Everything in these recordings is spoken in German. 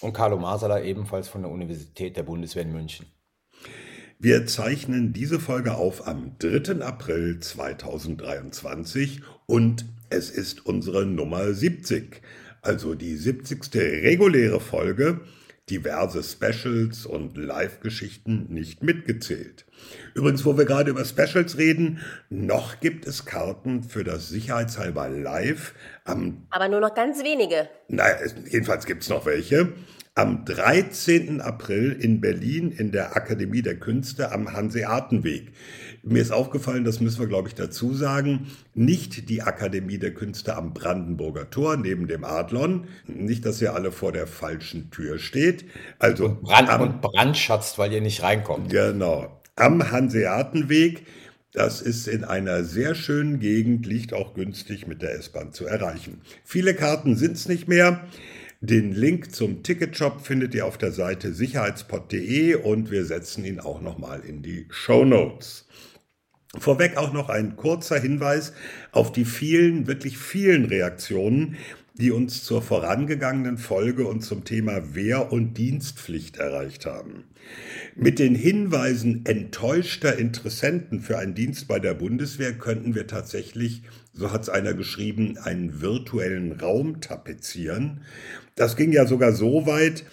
Und Carlo Masala ebenfalls von der Universität der Bundeswehr in München. Wir zeichnen diese Folge auf am 3. April 2023 und es ist unsere Nummer 70, also die 70. reguläre Folge, diverse Specials und Live-Geschichten nicht mitgezählt. Übrigens, wo wir gerade über Specials reden, noch gibt es Karten für das Sicherheitshalber Live am... Aber nur noch ganz wenige. Naja, jedenfalls gibt es noch welche am 13. April in Berlin in der Akademie der Künste am Hanseatenweg. Mir ist aufgefallen, das müssen wir, glaube ich, dazu sagen, nicht die Akademie der Künste am Brandenburger Tor neben dem Adlon. Nicht, dass ihr alle vor der falschen Tür steht. Also und, Brand, am, und brandschatzt, weil ihr nicht reinkommt. Genau. Am Hanseatenweg. Das ist in einer sehr schönen Gegend, liegt auch günstig mit der S-Bahn zu erreichen. Viele Karten sind es nicht mehr. Den Link zum Ticketshop findet ihr auf der Seite sicherheitspod.de und wir setzen ihn auch nochmal in die Show Notes. Vorweg auch noch ein kurzer Hinweis auf die vielen, wirklich vielen Reaktionen, die uns zur vorangegangenen Folge und zum Thema Wehr- und Dienstpflicht erreicht haben. Mit den Hinweisen enttäuschter Interessenten für einen Dienst bei der Bundeswehr könnten wir tatsächlich, so hat es einer geschrieben, einen virtuellen Raum tapezieren. Das ging ja sogar so weit,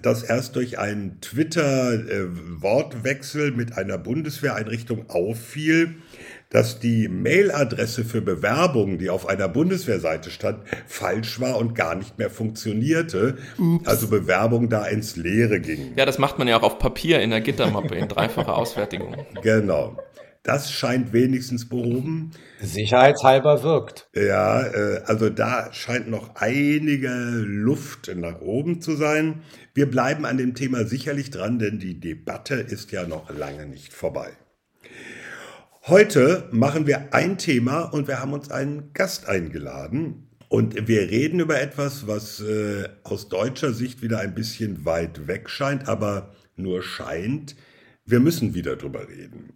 dass erst durch einen Twitter-Wortwechsel mit einer Bundeswehreinrichtung auffiel, dass die Mailadresse für Bewerbungen, die auf einer Bundeswehrseite stand, falsch war und gar nicht mehr funktionierte. Ups. Also Bewerbung da ins Leere ging. Ja, das macht man ja auch auf Papier in der Gittermappe in dreifacher Ausfertigung. Genau. Das scheint wenigstens behoben. Sicherheitshalber wirkt. Ja, äh, also da scheint noch einige Luft nach oben zu sein. Wir bleiben an dem Thema sicherlich dran, denn die Debatte ist ja noch lange nicht vorbei. Heute machen wir ein Thema und wir haben uns einen Gast eingeladen. Und wir reden über etwas, was äh, aus deutscher Sicht wieder ein bisschen weit weg scheint, aber nur scheint. Wir müssen wieder drüber reden.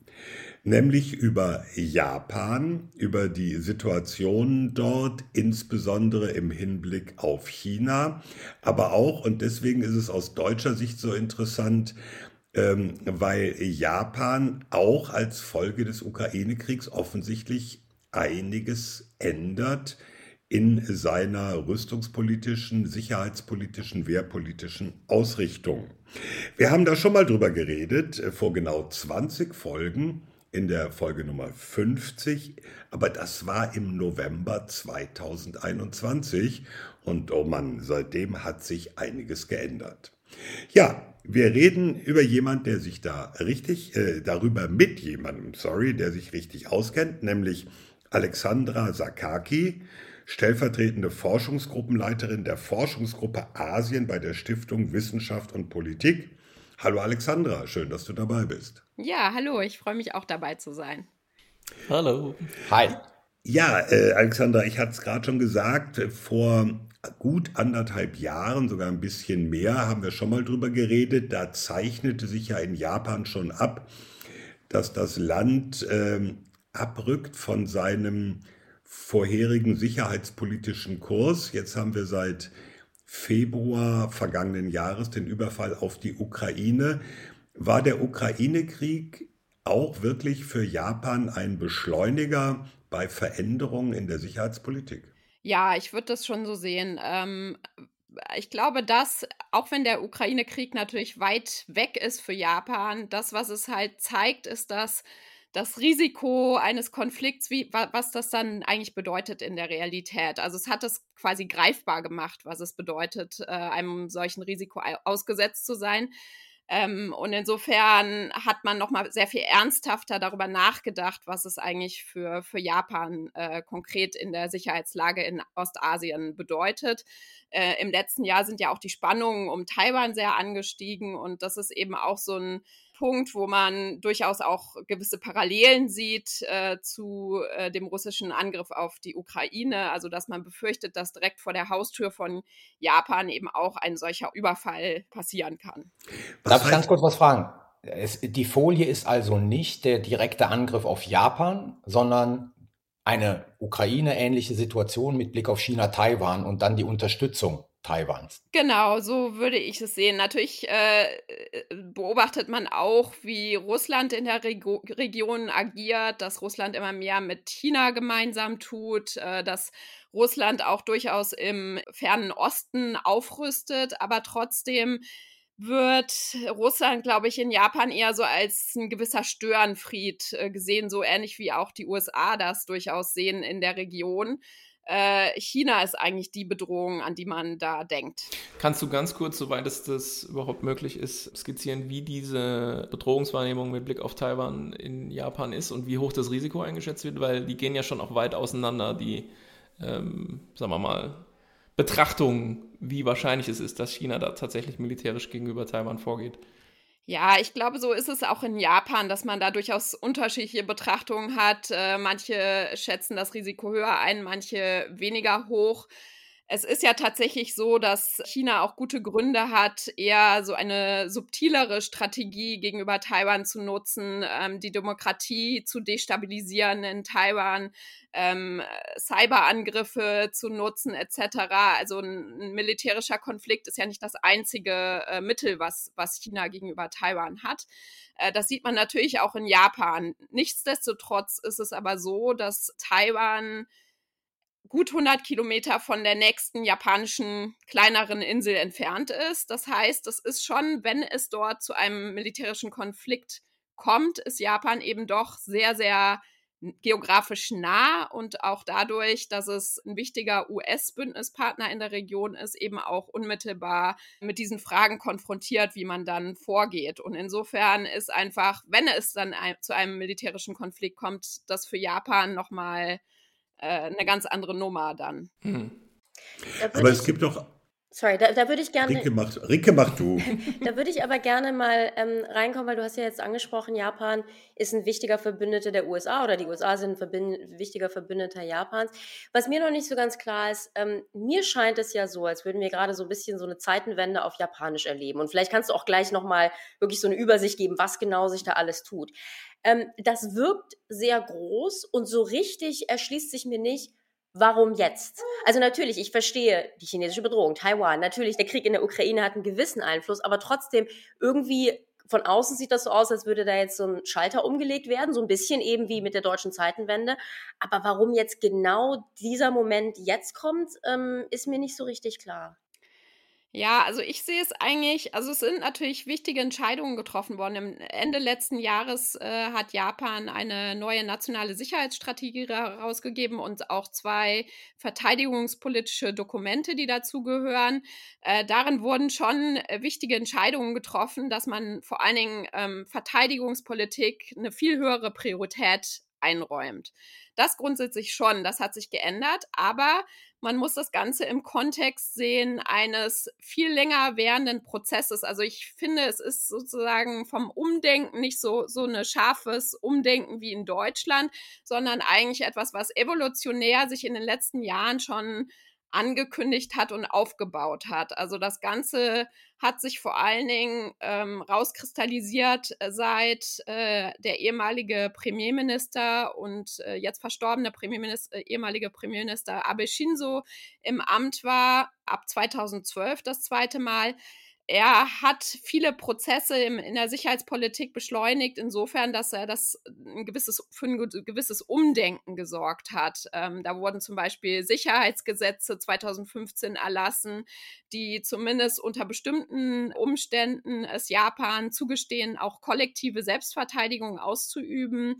Nämlich über Japan, über die Situation dort, insbesondere im Hinblick auf China, aber auch, und deswegen ist es aus deutscher Sicht so interessant, ähm, weil Japan auch als Folge des Ukraine-Kriegs offensichtlich einiges ändert in seiner rüstungspolitischen, sicherheitspolitischen, wehrpolitischen Ausrichtung. Wir haben da schon mal drüber geredet, äh, vor genau 20 Folgen, in der Folge Nummer 50, aber das war im November 2021 und oh Mann, seitdem hat sich einiges geändert. Ja, wir reden über jemand, der sich da richtig, äh, darüber mit jemandem, sorry, der sich richtig auskennt, nämlich Alexandra Sakaki, stellvertretende Forschungsgruppenleiterin der Forschungsgruppe Asien bei der Stiftung Wissenschaft und Politik. Hallo Alexandra, schön, dass du dabei bist. Ja, hallo, ich freue mich auch dabei zu sein. Hallo. Hi. Ja, äh, Alexandra, ich hatte es gerade schon gesagt, vor gut anderthalb Jahren, sogar ein bisschen mehr, haben wir schon mal drüber geredet. Da zeichnete sich ja in Japan schon ab, dass das Land ähm, abrückt von seinem vorherigen sicherheitspolitischen Kurs. Jetzt haben wir seit Februar vergangenen Jahres den Überfall auf die Ukraine. War der Ukraine-Krieg auch wirklich für Japan ein Beschleuniger bei Veränderungen in der Sicherheitspolitik? Ja, ich würde das schon so sehen. Ähm, ich glaube, dass, auch wenn der Ukraine-Krieg natürlich weit weg ist für Japan, das, was es halt zeigt, ist, dass das Risiko eines Konflikts, wie, was das dann eigentlich bedeutet in der Realität. Also es hat es quasi greifbar gemacht, was es bedeutet, äh, einem solchen Risiko ausgesetzt zu sein. Ähm, und insofern hat man nochmal sehr viel ernsthafter darüber nachgedacht, was es eigentlich für, für Japan äh, konkret in der Sicherheitslage in Ostasien bedeutet. Äh, Im letzten Jahr sind ja auch die Spannungen um Taiwan sehr angestiegen und das ist eben auch so ein Punkt, wo man durchaus auch gewisse Parallelen sieht äh, zu äh, dem russischen Angriff auf die Ukraine. Also dass man befürchtet, dass direkt vor der Haustür von Japan eben auch ein solcher Überfall passieren kann. Darf ich ganz kurz was fragen? Es, die Folie ist also nicht der direkte Angriff auf Japan, sondern eine Ukraine-ähnliche Situation mit Blick auf China, Taiwan und dann die Unterstützung Taiwans. Genau, so würde ich es sehen. Natürlich äh, beobachtet man auch, wie Russland in der Rego Region agiert, dass Russland immer mehr mit China gemeinsam tut, äh, dass Russland auch durchaus im fernen Osten aufrüstet, aber trotzdem wird Russland, glaube ich, in Japan eher so als ein gewisser Störenfried äh, gesehen, so ähnlich wie auch die USA das durchaus sehen in der Region äh, China ist eigentlich die Bedrohung, an die man da denkt. Kannst du ganz kurz, soweit es das überhaupt möglich ist, skizzieren, wie diese Bedrohungswahrnehmung mit Blick auf Taiwan in Japan ist und wie hoch das Risiko eingeschätzt wird? Weil die gehen ja schon auch weit auseinander, die, ähm, sagen wir mal, Betrachtung, wie wahrscheinlich es ist, dass China da tatsächlich militärisch gegenüber Taiwan vorgeht. Ja, ich glaube, so ist es auch in Japan, dass man da durchaus unterschiedliche Betrachtungen hat. Äh, manche schätzen das Risiko höher ein, manche weniger hoch. Es ist ja tatsächlich so, dass China auch gute Gründe hat, eher so eine subtilere Strategie gegenüber Taiwan zu nutzen, ähm, die Demokratie zu destabilisieren in Taiwan, ähm, Cyberangriffe zu nutzen etc. Also ein, ein, militärischer Konflikt ist ja nicht das einzige äh, Mittel, was, was China gegenüber Taiwan hat. Äh, das sieht man natürlich auch in Japan. Nichtsdestotrotz ist es aber so, dass Taiwan gut 100 Kilometer von der nächsten japanischen kleineren Insel entfernt ist. Das heißt, es ist schon, wenn es dort zu einem militärischen Konflikt kommt, ist Japan eben doch sehr, sehr geografisch nah und auch dadurch, dass es ein wichtiger US-Bündnispartner in der Region ist, eben auch unmittelbar mit diesen Fragen konfrontiert, wie man dann vorgeht. Und insofern ist einfach, wenn es dann zu einem militärischen Konflikt kommt, das für Japan nochmal eine ganz andere Nummer dann. Hm. Aber es gibt doch Sorry, da, da würde ich gerne. Rinke macht, Rinke mach du. da würde ich aber gerne mal ähm, reinkommen, weil du hast ja jetzt angesprochen, Japan ist ein wichtiger Verbündeter der USA oder die USA sind ein wichtiger Verbündeter Japans. Was mir noch nicht so ganz klar ist, ähm, mir scheint es ja so, als würden wir gerade so ein bisschen so eine Zeitenwende auf Japanisch erleben. Und vielleicht kannst du auch gleich nochmal wirklich so eine Übersicht geben, was genau sich da alles tut. Ähm, das wirkt sehr groß und so richtig erschließt sich mir nicht, warum jetzt? Also natürlich, ich verstehe die chinesische Bedrohung, Taiwan, natürlich, der Krieg in der Ukraine hat einen gewissen Einfluss, aber trotzdem irgendwie von außen sieht das so aus, als würde da jetzt so ein Schalter umgelegt werden, so ein bisschen eben wie mit der deutschen Zeitenwende. Aber warum jetzt genau dieser Moment jetzt kommt, ähm, ist mir nicht so richtig klar. Ja, also ich sehe es eigentlich, also es sind natürlich wichtige Entscheidungen getroffen worden. Im Ende letzten Jahres äh, hat Japan eine neue nationale Sicherheitsstrategie herausgegeben und auch zwei verteidigungspolitische Dokumente, die dazugehören. Äh, darin wurden schon äh, wichtige Entscheidungen getroffen, dass man vor allen Dingen ähm, Verteidigungspolitik eine viel höhere Priorität einräumt. Das grundsätzlich schon, das hat sich geändert, aber man muss das Ganze im Kontext sehen eines viel länger währenden Prozesses. Also ich finde, es ist sozusagen vom Umdenken nicht so, so ein scharfes Umdenken wie in Deutschland, sondern eigentlich etwas, was evolutionär sich in den letzten Jahren schon angekündigt hat und aufgebaut hat. Also das Ganze hat sich vor allen Dingen ähm, rauskristallisiert, äh, seit äh, der ehemalige Premierminister und äh, jetzt verstorbene Premierminister, äh, ehemalige Premierminister Abe Shinzo im Amt war, ab 2012 das zweite Mal er hat viele Prozesse im, in der Sicherheitspolitik beschleunigt, insofern, dass er das ein gewisses, für ein gewisses Umdenken gesorgt hat. Ähm, da wurden zum Beispiel Sicherheitsgesetze 2015 erlassen, die zumindest unter bestimmten Umständen es Japan zugestehen, auch kollektive Selbstverteidigung auszuüben.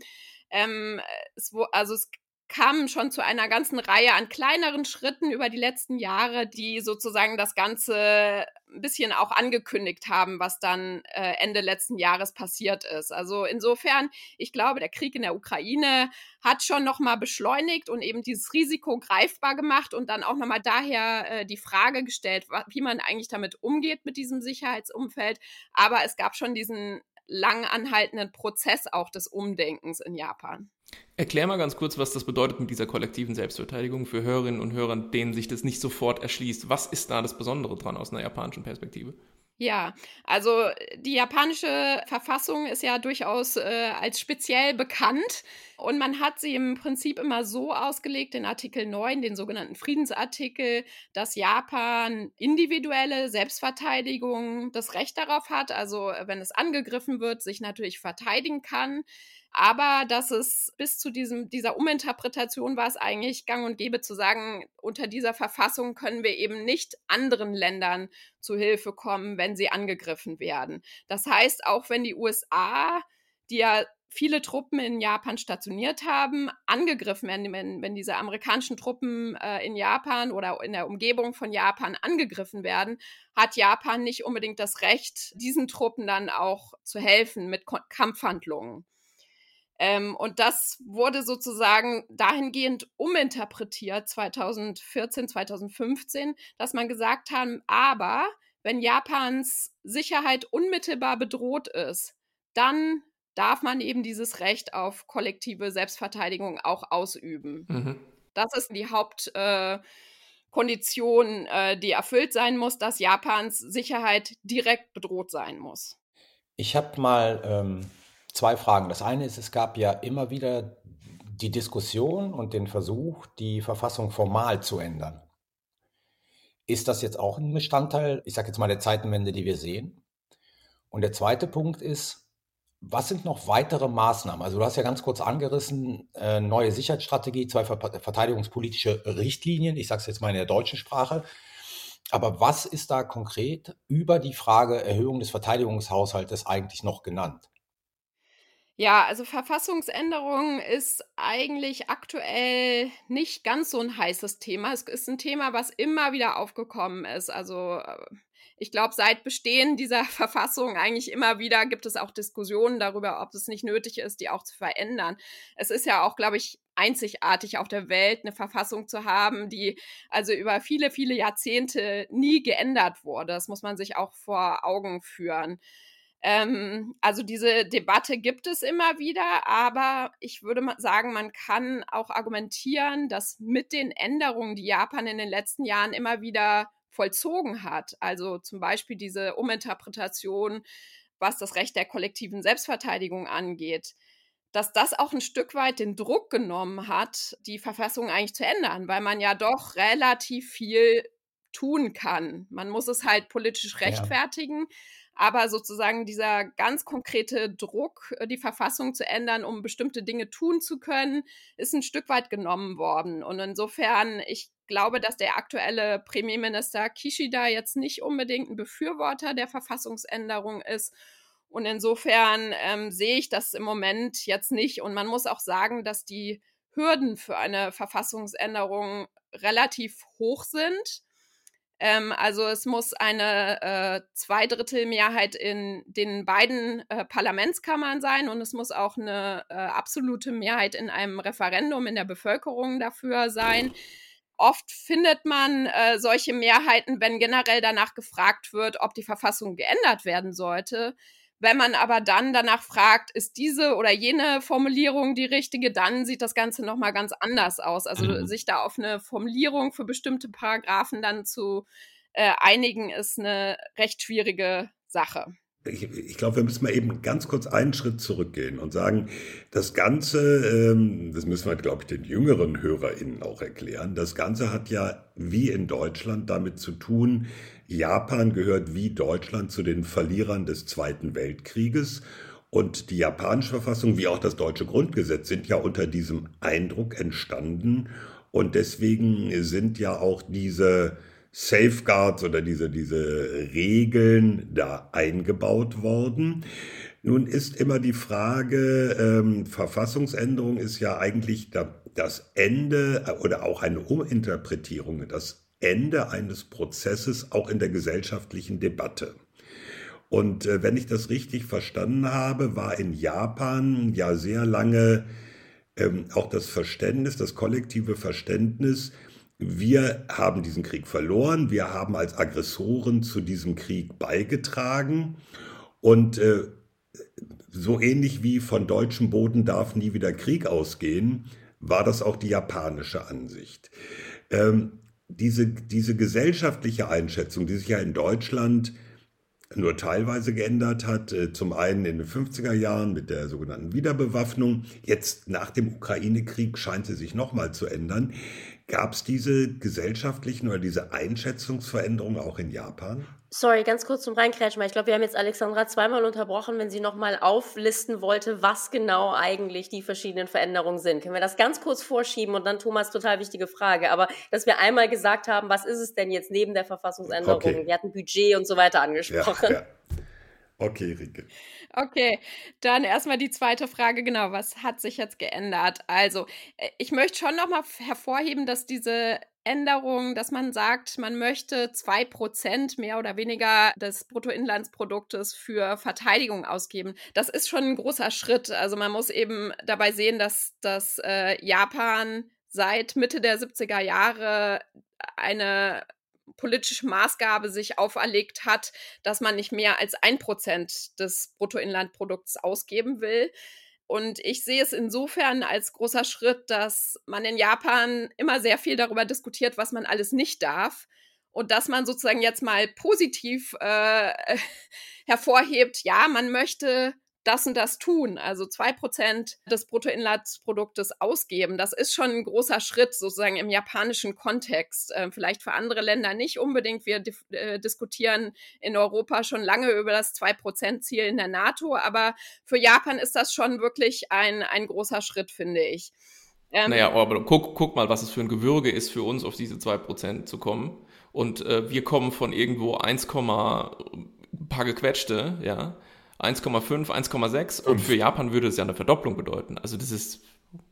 Ähm, es, also es kam schon zu einer ganzen Reihe an kleineren Schritten über die letzten Jahre, die sozusagen das Ganze ein bisschen auch angekündigt haben, was dann äh, Ende letzten Jahres passiert ist. Also insofern, ich glaube, der Krieg in der Ukraine hat schon nochmal beschleunigt und eben dieses Risiko greifbar gemacht und dann auch nochmal daher äh, die Frage gestellt, wie man eigentlich damit umgeht mit diesem Sicherheitsumfeld. Aber es gab schon diesen lang anhaltenden Prozess auch des Umdenkens in Japan. Erklär mal ganz kurz, was das bedeutet mit dieser kollektiven Selbstverteidigung für Hörerinnen und Hörer, denen sich das nicht sofort erschließt. Was ist da das Besondere dran aus einer japanischen Perspektive? Ja, also die japanische Verfassung ist ja durchaus äh, als speziell bekannt und man hat sie im Prinzip immer so ausgelegt, in Artikel 9, den sogenannten Friedensartikel, dass Japan individuelle Selbstverteidigung das Recht darauf hat, also wenn es angegriffen wird, sich natürlich verteidigen kann aber dass es bis zu diesem, dieser Uminterpretation war es eigentlich gang und gäbe zu sagen, unter dieser Verfassung können wir eben nicht anderen Ländern zu Hilfe kommen, wenn sie angegriffen werden. Das heißt, auch wenn die USA, die ja viele Truppen in Japan stationiert haben, angegriffen werden, wenn, wenn diese amerikanischen Truppen äh, in Japan oder in der Umgebung von Japan angegriffen werden, hat Japan nicht unbedingt das Recht, diesen Truppen dann auch zu helfen mit Kampfhandlungen. Ähm, und das wurde sozusagen dahingehend uminterpretiert 2014, 2015, dass man gesagt hat, aber wenn Japans Sicherheit unmittelbar bedroht ist, dann darf man eben dieses Recht auf kollektive Selbstverteidigung auch ausüben. Mhm. Das ist die Hauptkondition, äh, äh, die erfüllt sein muss, dass Japans Sicherheit direkt bedroht sein muss. Ich habe mal ähm zwei Fragen. Das eine ist, es gab ja immer wieder die Diskussion und den Versuch, die Verfassung formal zu ändern. Ist das jetzt auch ein Bestandteil, ich sage jetzt mal, der Zeitenwende, die wir sehen? Und der zweite Punkt ist, was sind noch weitere Maßnahmen? Also du hast ja ganz kurz angerissen, äh, neue Sicherheitsstrategie, zwei verteidigungspolitische Richtlinien, ich sage es jetzt mal in der deutschen Sprache. Aber was ist da konkret über die Frage Erhöhung des Verteidigungshaushaltes eigentlich noch genannt? Ja, also Verfassungsänderung ist eigentlich aktuell nicht ganz so ein heißes Thema. Es ist ein Thema, was immer wieder aufgekommen ist. Also äh, ich glaube, seit Bestehen dieser Verfassung eigentlich immer wieder gibt es auch Diskussionen darüber, ob es nicht nötig ist, die auch zu verändern. Es ist ja auch, glaube ich, einzigartig auf der Welt, eine Verfassung zu haben, die also über viele, viele Jahrzehnte nie geändert wurde. Das muss man sich auch vor Augen führen. Ähm, also diese Debatte gibt es immer wieder, aber ich würde sagen, man kann auch argumentieren, dass mit den Änderungen, die Japan in den letzten Jahren immer wieder vollzogen hat, also zum Beispiel diese Uminterpretation, was das Recht der kollektiven Selbstverteidigung angeht, dass das auch ein Stück weit den Druck genommen hat, die Verfassung eigentlich zu ändern, weil man ja doch relativ viel tun kann. Man muss es halt politisch rechtfertigen. Ja. Aber sozusagen dieser ganz konkrete Druck, äh, die Verfassung zu ändern, um bestimmte Dinge tun zu können, ist ein Stück weit genommen worden. Und insofern, ich glaube, dass der aktuelle Premierminister Kishida jetzt nicht unbedingt ein Befürworter der Verfassungsänderung ist. Und insofern ähm, sehe ich das im Moment jetzt nicht. Und man muss auch sagen, dass die Hürden für eine Verfassungsänderung relativ hoch sind. Ähm, also es muss eine äh, Zweidrittelmehrheit in den beiden äh, Parlamentskammern sein und es muss auch eine äh, absolute Mehrheit in einem Referendum in der Bevölkerung dafür sein. Oft findet man äh, solche Mehrheiten, wenn generell danach gefragt wird, ob die Verfassung geändert werden sollte. Wenn man aber dann danach fragt, ist diese oder jene Formulierung die richtige, dann sieht das Ganze nochmal ganz anders aus. Also mhm. sich da auf eine Formulierung für bestimmte Paragraphen dann zu äh, einigen, ist eine recht schwierige Sache. Ich, ich glaube, wir müssen mal eben ganz kurz einen Schritt zurückgehen und sagen, das Ganze, ähm, das müssen wir, glaube ich, den jüngeren HörerInnen auch erklären, das Ganze hat ja wie in Deutschland damit zu tun, Japan gehört wie Deutschland zu den Verlierern des Zweiten Weltkrieges. Und die japanische Verfassung wie auch das deutsche Grundgesetz sind ja unter diesem Eindruck entstanden. Und deswegen sind ja auch diese Safeguards oder diese, diese Regeln da eingebaut worden. Nun ist immer die Frage, ähm, Verfassungsänderung ist ja eigentlich da, das Ende äh, oder auch eine Uminterpretierung, das Ende eines Prozesses auch in der gesellschaftlichen Debatte. Und äh, wenn ich das richtig verstanden habe, war in Japan ja sehr lange ähm, auch das Verständnis, das kollektive Verständnis, wir haben diesen Krieg verloren, wir haben als Aggressoren zu diesem Krieg beigetragen und äh, so ähnlich wie von deutschem Boden darf nie wieder Krieg ausgehen, war das auch die japanische Ansicht. Ähm, diese, diese gesellschaftliche Einschätzung, die sich ja in Deutschland nur teilweise geändert hat, äh, zum einen in den 50er Jahren mit der sogenannten Wiederbewaffnung, jetzt nach dem Ukraine-Krieg scheint sie sich nochmal zu ändern. Gab es diese gesellschaftlichen oder diese Einschätzungsveränderungen auch in Japan? Sorry, ganz kurz zum Reinkrätschen, weil ich glaube, wir haben jetzt Alexandra zweimal unterbrochen, wenn sie nochmal auflisten wollte, was genau eigentlich die verschiedenen Veränderungen sind. Können wir das ganz kurz vorschieben und dann Thomas, total wichtige Frage. Aber dass wir einmal gesagt haben, was ist es denn jetzt neben der Verfassungsänderung? Okay. Wir hatten Budget und so weiter angesprochen. Ja, ja. Okay, Rike. Okay, dann erstmal die zweite Frage, genau, was hat sich jetzt geändert? Also, äh, ich möchte schon nochmal hervorheben, dass diese Änderung, dass man sagt, man möchte zwei Prozent mehr oder weniger des Bruttoinlandsproduktes für Verteidigung ausgeben. Das ist schon ein großer Schritt. Also man muss eben dabei sehen, dass, dass äh, Japan seit Mitte der 70er Jahre eine politische Maßgabe sich auferlegt hat, dass man nicht mehr als ein Prozent des Bruttoinlandprodukts ausgeben will. Und ich sehe es insofern als großer Schritt, dass man in Japan immer sehr viel darüber diskutiert, was man alles nicht darf. Und dass man sozusagen jetzt mal positiv äh, hervorhebt, ja, man möchte das und das tun, also zwei Prozent des Bruttoinlandsproduktes ausgeben, das ist schon ein großer Schritt sozusagen im japanischen Kontext. Äh, vielleicht für andere Länder nicht unbedingt. Wir äh, diskutieren in Europa schon lange über das zwei Prozent Ziel in der NATO, aber für Japan ist das schon wirklich ein, ein großer Schritt, finde ich. Ähm, naja, aber guck, guck mal, was es für ein Gewürge ist für uns, auf diese zwei Prozent zu kommen. Und äh, wir kommen von irgendwo 1, ein paar gequetschte, ja, 1,5, 1,6 und für Japan würde es ja eine Verdopplung bedeuten. Also das ist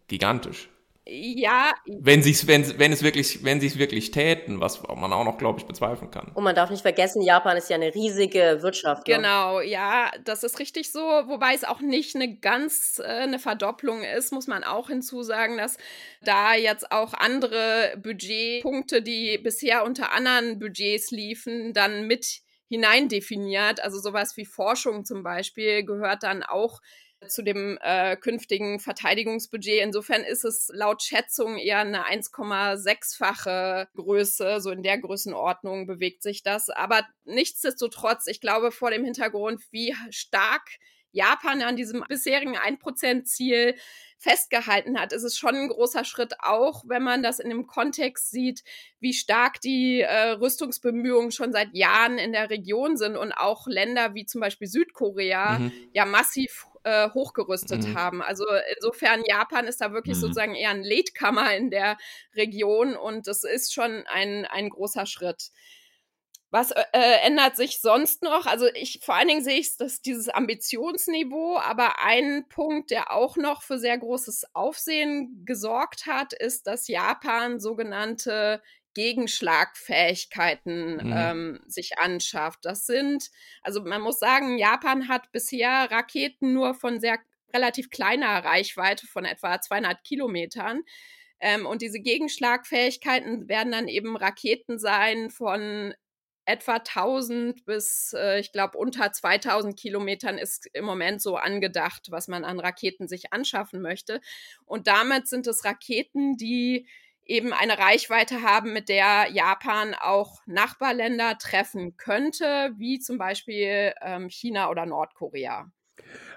gigantisch. Ja. Wenn, sie's, wenn, wenn, es wirklich, wenn sie es wirklich täten, was man auch noch, glaube ich, bezweifeln kann. Und man darf nicht vergessen, Japan ist ja eine riesige Wirtschaft. Ne? Genau, ja, das ist richtig so. Wobei es auch nicht eine ganz äh, eine Verdopplung ist, muss man auch hinzusagen, dass da jetzt auch andere Budgetpunkte, die bisher unter anderen Budgets liefen, dann mit hineindefiniert. Also sowas wie Forschung zum Beispiel gehört dann auch zu dem äh, künftigen Verteidigungsbudget. Insofern ist es laut Schätzung eher eine 1,6-fache Größe. So in der Größenordnung bewegt sich das. Aber nichtsdestotrotz, ich glaube, vor dem Hintergrund, wie stark Japan an diesem bisherigen 1%-Ziel festgehalten hat, ist es schon ein großer Schritt, auch wenn man das in dem Kontext sieht, wie stark die äh, Rüstungsbemühungen schon seit Jahren in der Region sind und auch Länder wie zum Beispiel Südkorea mhm. ja massiv äh, hochgerüstet mhm. haben. Also insofern, Japan ist da wirklich mhm. sozusagen eher ein Latkammer in der Region und das ist schon ein, ein großer Schritt. Was äh, äh, ändert sich sonst noch? Also ich vor allen Dingen sehe ich dass dieses Ambitionsniveau, aber ein Punkt, der auch noch für sehr großes Aufsehen gesorgt hat, ist, dass Japan sogenannte Gegenschlagfähigkeiten mhm. ähm, sich anschafft. Das sind, also man muss sagen, Japan hat bisher Raketen nur von sehr relativ kleiner Reichweite von etwa 200 Kilometern. Ähm, und diese Gegenschlagfähigkeiten werden dann eben Raketen sein von etwa 1000 bis, äh, ich glaube, unter 2000 Kilometern ist im Moment so angedacht, was man an Raketen sich anschaffen möchte. Und damit sind es Raketen, die eben eine Reichweite haben, mit der Japan auch Nachbarländer treffen könnte, wie zum Beispiel ähm, China oder Nordkorea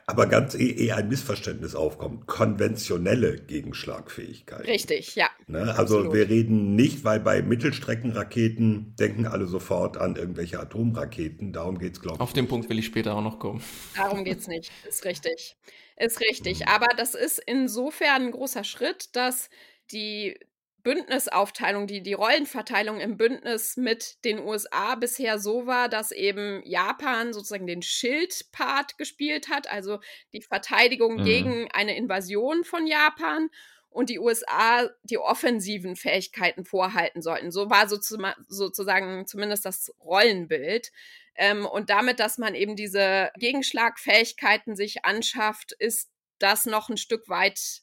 aber ganz eher eh ein Missverständnis aufkommt. Konventionelle Gegenschlagfähigkeit. Richtig, ja. Ne? Also Absolut. wir reden nicht, weil bei Mittelstreckenraketen denken alle sofort an irgendwelche Atomraketen. Darum geht es, glaube ich. Auf den Punkt will ich später auch noch kommen. Darum geht es nicht. Ist richtig. Ist richtig. Mhm. Aber das ist insofern ein großer Schritt, dass die Bündnisaufteilung, die, die Rollenverteilung im Bündnis mit den USA bisher so war, dass eben Japan sozusagen den Schildpart gespielt hat, also die Verteidigung mhm. gegen eine Invasion von Japan und die USA die offensiven Fähigkeiten vorhalten sollten. So war sozusagen zumindest das Rollenbild. Ähm, und damit, dass man eben diese Gegenschlagfähigkeiten sich anschafft, ist das noch ein Stück weit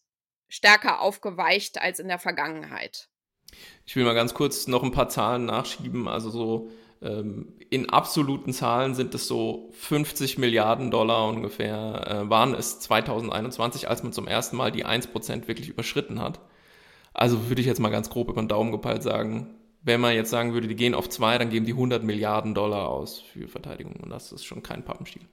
stärker aufgeweicht als in der Vergangenheit. Ich will mal ganz kurz noch ein paar Zahlen nachschieben. Also so ähm, in absoluten Zahlen sind es so 50 Milliarden Dollar ungefähr, äh, waren es 2021, als man zum ersten Mal die 1% wirklich überschritten hat. Also würde ich jetzt mal ganz grob über den Daumen gepeilt sagen, wenn man jetzt sagen würde, die gehen auf zwei, dann geben die 100 Milliarden Dollar aus für Verteidigung. Und das ist schon kein Pappenstiel.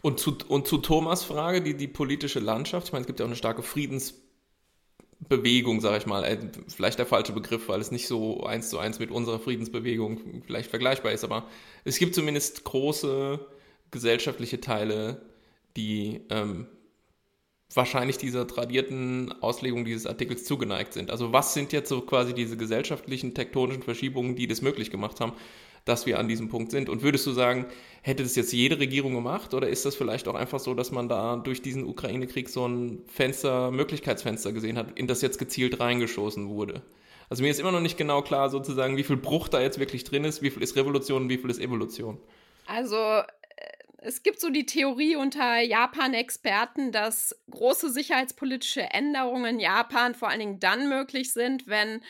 Und zu, und zu Thomas Frage, die, die politische Landschaft. Ich meine, es gibt ja auch eine starke Friedens- Bewegung, sage ich mal, äh, vielleicht der falsche Begriff, weil es nicht so eins zu eins mit unserer Friedensbewegung vielleicht vergleichbar ist, aber es gibt zumindest große gesellschaftliche Teile, die ähm, wahrscheinlich dieser tradierten Auslegung dieses Artikels zugeneigt sind. Also was sind jetzt so quasi diese gesellschaftlichen tektonischen Verschiebungen, die das möglich gemacht haben? Dass wir an diesem Punkt sind. Und würdest du sagen, hätte das jetzt jede Regierung gemacht oder ist das vielleicht auch einfach so, dass man da durch diesen Ukraine-Krieg so ein Fenster, Möglichkeitsfenster gesehen hat, in das jetzt gezielt reingeschossen wurde? Also mir ist immer noch nicht genau klar sozusagen, wie viel Bruch da jetzt wirklich drin ist, wie viel ist Revolution wie viel ist Evolution. Also äh, es gibt so die Theorie unter Japan-Experten, dass große sicherheitspolitische Änderungen in Japan vor allen Dingen dann möglich sind, wenn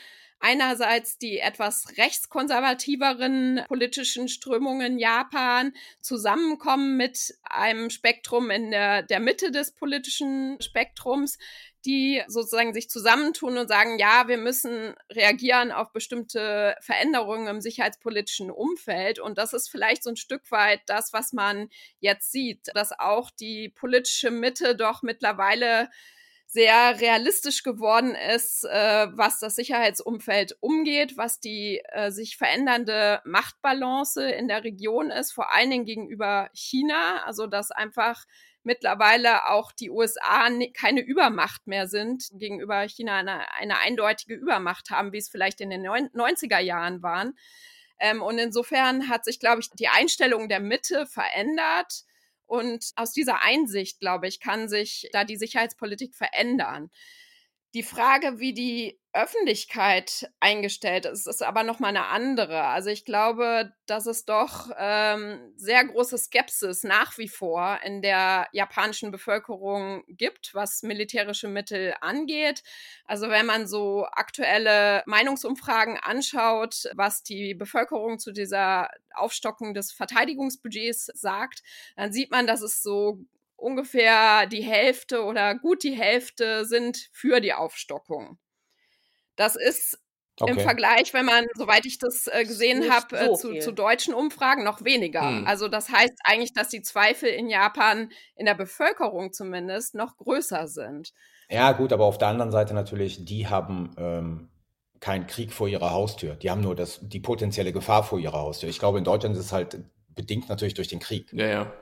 einerseits die etwas rechtskonservativeren politischen Strömungen Japan zusammenkommen mit einem Spektrum in der, der Mitte des politischen Spektrums, die sozusagen sich zusammentun und sagen, ja, wir müssen reagieren auf bestimmte Veränderungen im sicherheitspolitischen Umfeld. Und das ist vielleicht so ein Stück weit das, was man jetzt sieht, dass auch die politische Mitte doch mittlerweile sehr realistisch geworden ist, äh, was das Sicherheitsumfeld umgeht, was die äh, sich verändernde Machtbalance in der Region ist, vor allen Dingen gegenüber China. Also dass einfach mittlerweile auch die USA keine Übermacht mehr sind, gegenüber China eine, eine eindeutige Übermacht haben, wie es vielleicht in den 90er Jahren waren. Ähm, und insofern hat sich, glaube ich, die Einstellung der Mitte verändert. Und aus dieser Einsicht, glaube ich, kann sich da die Sicherheitspolitik verändern. Die Frage, wie die Öffentlichkeit eingestellt ist, ist aber nochmal eine andere. Also ich glaube, dass es doch ähm, sehr große Skepsis nach wie vor in der japanischen Bevölkerung gibt, was militärische Mittel angeht. Also wenn man so aktuelle Meinungsumfragen anschaut, was die Bevölkerung zu dieser Aufstockung des Verteidigungsbudgets sagt, dann sieht man, dass es so ungefähr die Hälfte oder gut die Hälfte sind für die Aufstockung. Das ist okay. im Vergleich, wenn man, soweit ich das äh, gesehen habe, äh, so zu, zu, deutschen Umfragen noch weniger. Hm. Also das heißt eigentlich, dass die Zweifel in Japan, in der Bevölkerung zumindest, noch größer sind. Ja, gut, aber auf der anderen Seite natürlich, die haben ähm, keinen Krieg vor ihrer Haustür. Die haben nur das, die potenzielle Gefahr vor ihrer Haustür. Ich glaube, in Deutschland ist es halt bedingt natürlich durch den Krieg. Ja, ja.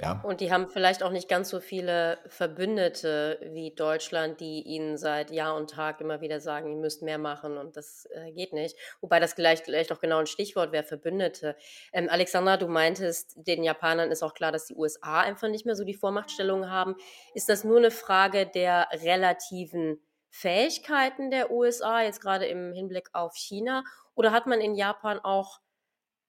Ja. Und die haben vielleicht auch nicht ganz so viele Verbündete wie Deutschland, die ihnen seit Jahr und Tag immer wieder sagen, ihr müsst mehr machen und das äh, geht nicht. Wobei das vielleicht, vielleicht auch genau ein Stichwort wäre, Verbündete. Ähm, Alexandra, du meintest, den Japanern ist auch klar, dass die USA einfach nicht mehr so die Vormachtstellung haben. Ist das nur eine Frage der relativen Fähigkeiten der USA, jetzt gerade im Hinblick auf China? Oder hat man in Japan auch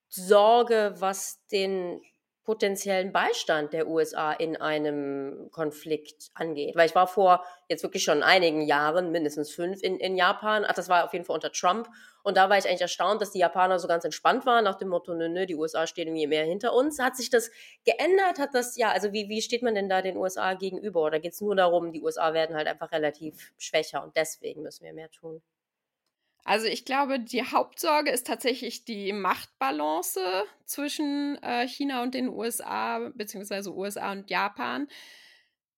Sorge, was den potenziellen Beistand der USA in einem Konflikt angeht. Weil ich war vor jetzt wirklich schon einigen Jahren, mindestens fünf, in, in Japan. Ach, das war auf jeden Fall unter Trump. Und da war ich eigentlich erstaunt, dass die Japaner so ganz entspannt waren, nach dem Motto, nö, nö, die USA stehen irgendwie mehr hinter uns. Hat sich das geändert? Hat das, ja, also wie, wie steht man denn da den USA gegenüber? Oder geht es nur darum, die USA werden halt einfach relativ schwächer und deswegen müssen wir mehr tun? Also ich glaube, die Hauptsorge ist tatsächlich die Machtbalance zwischen äh, China und den USA, beziehungsweise USA und Japan.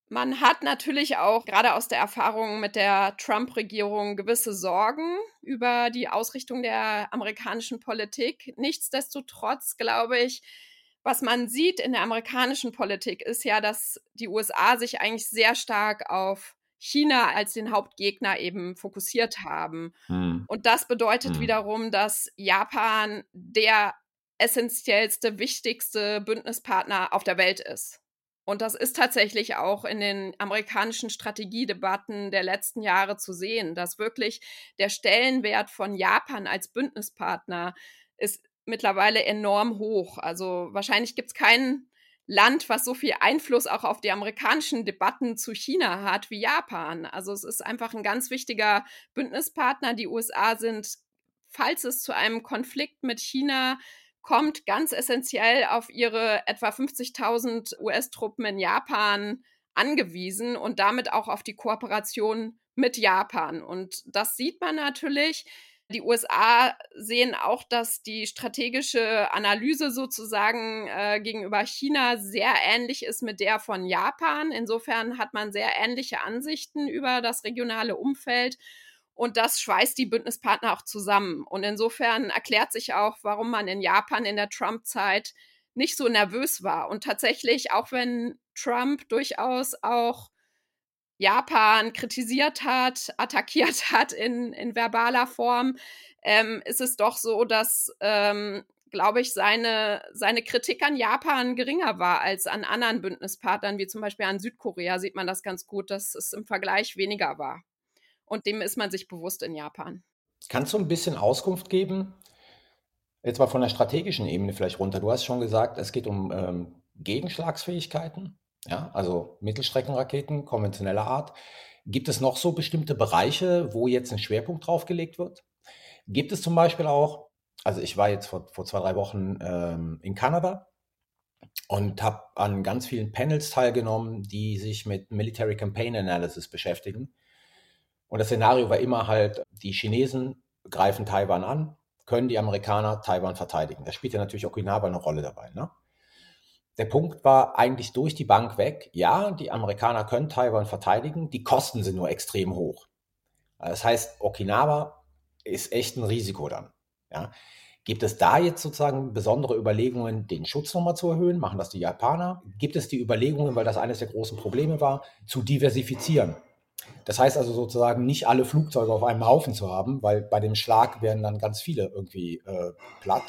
Man hat natürlich auch gerade aus der Erfahrung mit der Trump-Regierung gewisse Sorgen über die Ausrichtung der amerikanischen Politik. Nichtsdestotrotz glaube ich, was man sieht in der amerikanischen Politik ist ja, dass die USA sich eigentlich sehr stark auf China als den Hauptgegner eben fokussiert haben. Hm. Und das bedeutet hm. wiederum, dass Japan der essentiellste, wichtigste Bündnispartner auf der Welt ist. Und das ist tatsächlich auch in den amerikanischen Strategiedebatten der letzten Jahre zu sehen, dass wirklich der Stellenwert von Japan als Bündnispartner ist mittlerweile enorm hoch. Also wahrscheinlich gibt es keinen Land, was so viel Einfluss auch auf die amerikanischen Debatten zu China hat wie Japan. Also es ist einfach ein ganz wichtiger Bündnispartner. Die USA sind, falls es zu einem Konflikt mit China kommt, ganz essentiell auf ihre etwa 50.000 US-Truppen in Japan angewiesen und damit auch auf die Kooperation mit Japan. Und das sieht man natürlich die USA sehen auch, dass die strategische Analyse sozusagen äh, gegenüber China sehr ähnlich ist mit der von Japan. Insofern hat man sehr ähnliche Ansichten über das regionale Umfeld. Und das schweißt die Bündnispartner auch zusammen. Und insofern erklärt sich auch, warum man in Japan in der Trump-Zeit nicht so nervös war. Und tatsächlich, auch wenn Trump durchaus auch Japan kritisiert hat, attackiert hat in, in verbaler Form, ähm, ist es doch so, dass, ähm, glaube ich, seine, seine Kritik an Japan geringer war als an anderen Bündnispartnern, wie zum Beispiel an Südkorea, sieht man das ganz gut, dass es im Vergleich weniger war. Und dem ist man sich bewusst in Japan. Kannst du ein bisschen Auskunft geben? Jetzt mal von der strategischen Ebene vielleicht runter. Du hast schon gesagt, es geht um ähm, Gegenschlagsfähigkeiten. Ja, also Mittelstreckenraketen konventioneller Art. Gibt es noch so bestimmte Bereiche, wo jetzt ein Schwerpunkt drauf gelegt wird? Gibt es zum Beispiel auch, also ich war jetzt vor, vor zwei, drei Wochen ähm, in Kanada und habe an ganz vielen Panels teilgenommen, die sich mit Military Campaign Analysis beschäftigen. Und das Szenario war immer halt, die Chinesen greifen Taiwan an, können die Amerikaner Taiwan verteidigen. Da spielt ja natürlich Okinawa eine Rolle dabei. Ne? Der Punkt war eigentlich durch die Bank weg. Ja, die Amerikaner können Taiwan verteidigen, die Kosten sind nur extrem hoch. Das heißt, Okinawa ist echt ein Risiko dann. Ja. Gibt es da jetzt sozusagen besondere Überlegungen, den Schutz nochmal zu erhöhen? Machen das die Japaner? Gibt es die Überlegungen, weil das eines der großen Probleme war, zu diversifizieren? Das heißt also sozusagen nicht alle Flugzeuge auf einem Haufen zu haben, weil bei dem Schlag werden dann ganz viele irgendwie äh, platt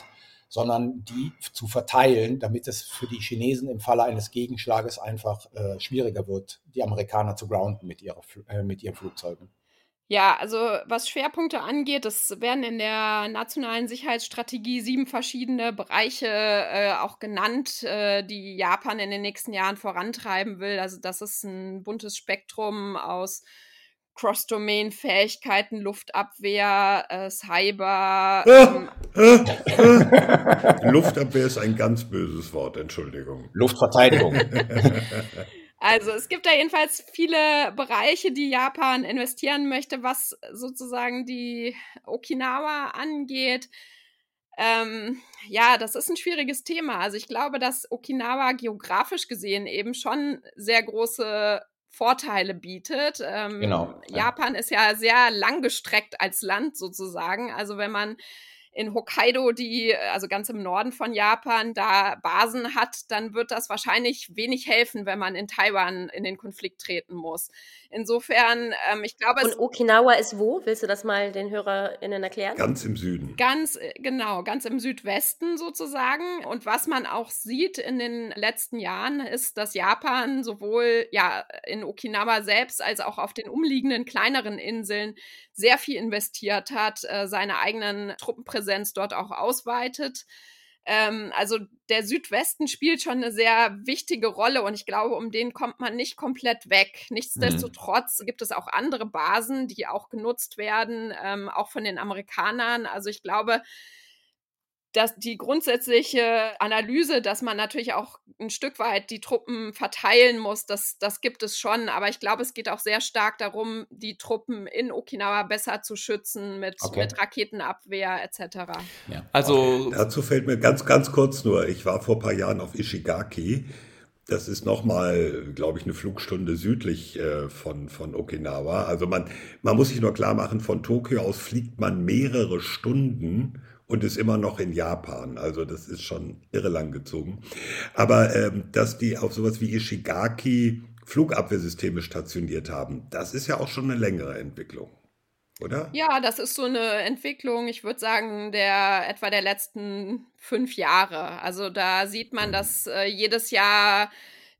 sondern die zu verteilen, damit es für die Chinesen im Falle eines Gegenschlages einfach äh, schwieriger wird, die Amerikaner zu grounden mit, ihrer, äh, mit ihren Flugzeugen. Ja, also was Schwerpunkte angeht, es werden in der nationalen Sicherheitsstrategie sieben verschiedene Bereiche äh, auch genannt, äh, die Japan in den nächsten Jahren vorantreiben will. Also das ist ein buntes Spektrum aus Cross-Domain-Fähigkeiten, Luftabwehr, äh, Cyber. Ähm, Luftabwehr ist ein ganz böses Wort, Entschuldigung. Luftverteidigung. Also es gibt da jedenfalls viele Bereiche, die Japan investieren möchte, was sozusagen die Okinawa angeht. Ähm, ja, das ist ein schwieriges Thema. Also ich glaube, dass Okinawa geografisch gesehen eben schon sehr große Vorteile bietet. Ähm, genau. Ja. Japan ist ja sehr langgestreckt als Land sozusagen. Also wenn man in Hokkaido, die, also ganz im Norden von Japan, da Basen hat, dann wird das wahrscheinlich wenig helfen, wenn man in Taiwan in den Konflikt treten muss. Insofern, ähm, ich glaube. Und Okinawa ist wo? Willst du das mal den HörerInnen erklären? Ganz im Süden. Ganz, äh, genau, ganz im Südwesten sozusagen. Und was man auch sieht in den letzten Jahren, ist, dass Japan sowohl ja in Okinawa selbst als auch auf den umliegenden kleineren Inseln sehr viel investiert hat, äh, seine eigenen Truppenpräsenz dort auch ausweitet. Ähm, also der Südwesten spielt schon eine sehr wichtige Rolle und ich glaube, um den kommt man nicht komplett weg. Nichtsdestotrotz mhm. gibt es auch andere Basen, die auch genutzt werden, ähm, auch von den Amerikanern. Also ich glaube, dass die grundsätzliche Analyse, dass man natürlich auch ein Stück weit die Truppen verteilen muss, das, das gibt es schon. Aber ich glaube, es geht auch sehr stark darum, die Truppen in Okinawa besser zu schützen mit, okay. mit Raketenabwehr etc. Ja. Also okay. dazu fällt mir ganz, ganz kurz nur, ich war vor ein paar Jahren auf Ishigaki. Das ist nochmal, glaube ich, eine Flugstunde südlich äh, von, von Okinawa. Also man, man muss sich nur klar machen, von Tokio aus fliegt man mehrere Stunden und ist immer noch in Japan. Also das ist schon irre lang gezogen. Aber ähm, dass die auf sowas wie Ishigaki Flugabwehrsysteme stationiert haben. Das ist ja auch schon eine längere Entwicklung, oder? Ja, das ist so eine Entwicklung, ich würde sagen, der etwa der letzten fünf Jahre. Also da sieht man, dass äh, jedes Jahr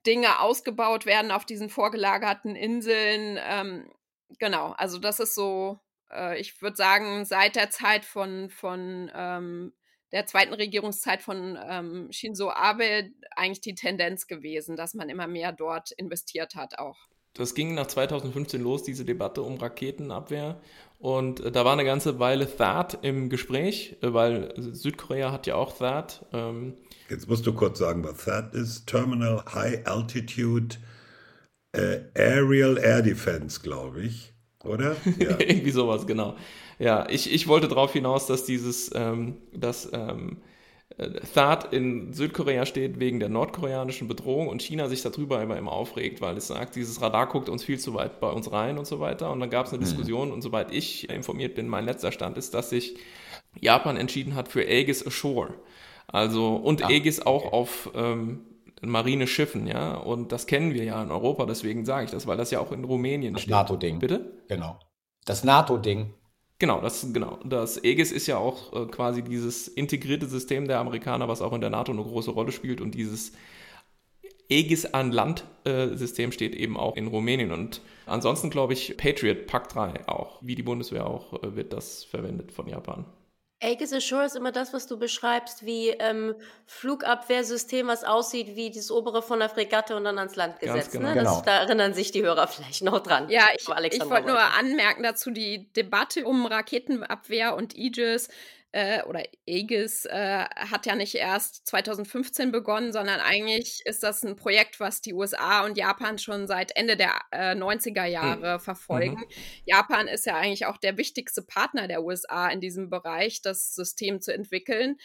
Dinge ausgebaut werden auf diesen vorgelagerten Inseln. Ähm, genau, also das ist so, äh, ich würde sagen, seit der Zeit von, von ähm, der zweiten Regierungszeit von ähm, Shinzo Abe eigentlich die Tendenz gewesen, dass man immer mehr dort investiert hat auch. Das ging nach 2015 los, diese Debatte um Raketenabwehr. Und äh, da war eine ganze Weile THAAD im Gespräch, äh, weil Südkorea hat ja auch THAAD. Ähm, Jetzt musst du kurz sagen, was THAAD ist. Terminal High Altitude äh, Aerial Air Defense, glaube ich. Oder? Ja. Irgendwie sowas, genau. Ja, ich, ich wollte darauf hinaus, dass dieses, ähm, dass ähm, äh, THAAD in Südkorea steht wegen der nordkoreanischen Bedrohung und China sich darüber immer, immer aufregt, weil es sagt, dieses Radar guckt uns viel zu weit bei uns rein und so weiter. Und dann gab es eine mhm. Diskussion und soweit ich informiert bin, mein letzter Stand ist, dass sich Japan entschieden hat für Aegis Ashore. Also, und ah, Aegis auch okay. auf ähm, Marineschiffen, ja. Und das kennen wir ja in Europa, deswegen sage ich das, weil das ja auch in Rumänien das steht. Das NATO-Ding. Bitte? Genau. Das NATO-Ding. Genau, das, genau. Das Aegis ist ja auch äh, quasi dieses integrierte System der Amerikaner, was auch in der NATO eine große Rolle spielt. Und dieses Aegis an Land-System äh, steht eben auch in Rumänien. Und ansonsten glaube ich, Patriot Pakt 3 auch, wie die Bundeswehr auch, äh, wird das verwendet von Japan. Aegis Ashore ist immer das, was du beschreibst, wie ähm, Flugabwehrsystem, was aussieht wie das obere von der Fregatte und dann ans Land gesetzt. Genau. Ne? Das, genau. Da erinnern sich die Hörer vielleicht noch dran. Ja, ich, ich wollte nur anmerken dazu, die Debatte um Raketenabwehr und Aegis äh, oder Aegis äh, hat ja nicht erst 2015 begonnen, sondern eigentlich ist das ein Projekt, was die USA und Japan schon seit Ende der äh, 90er Jahre mhm. verfolgen. Mhm. Japan ist ja eigentlich auch der wichtigste Partner der USA in diesem Bereich, das System zu entwickeln.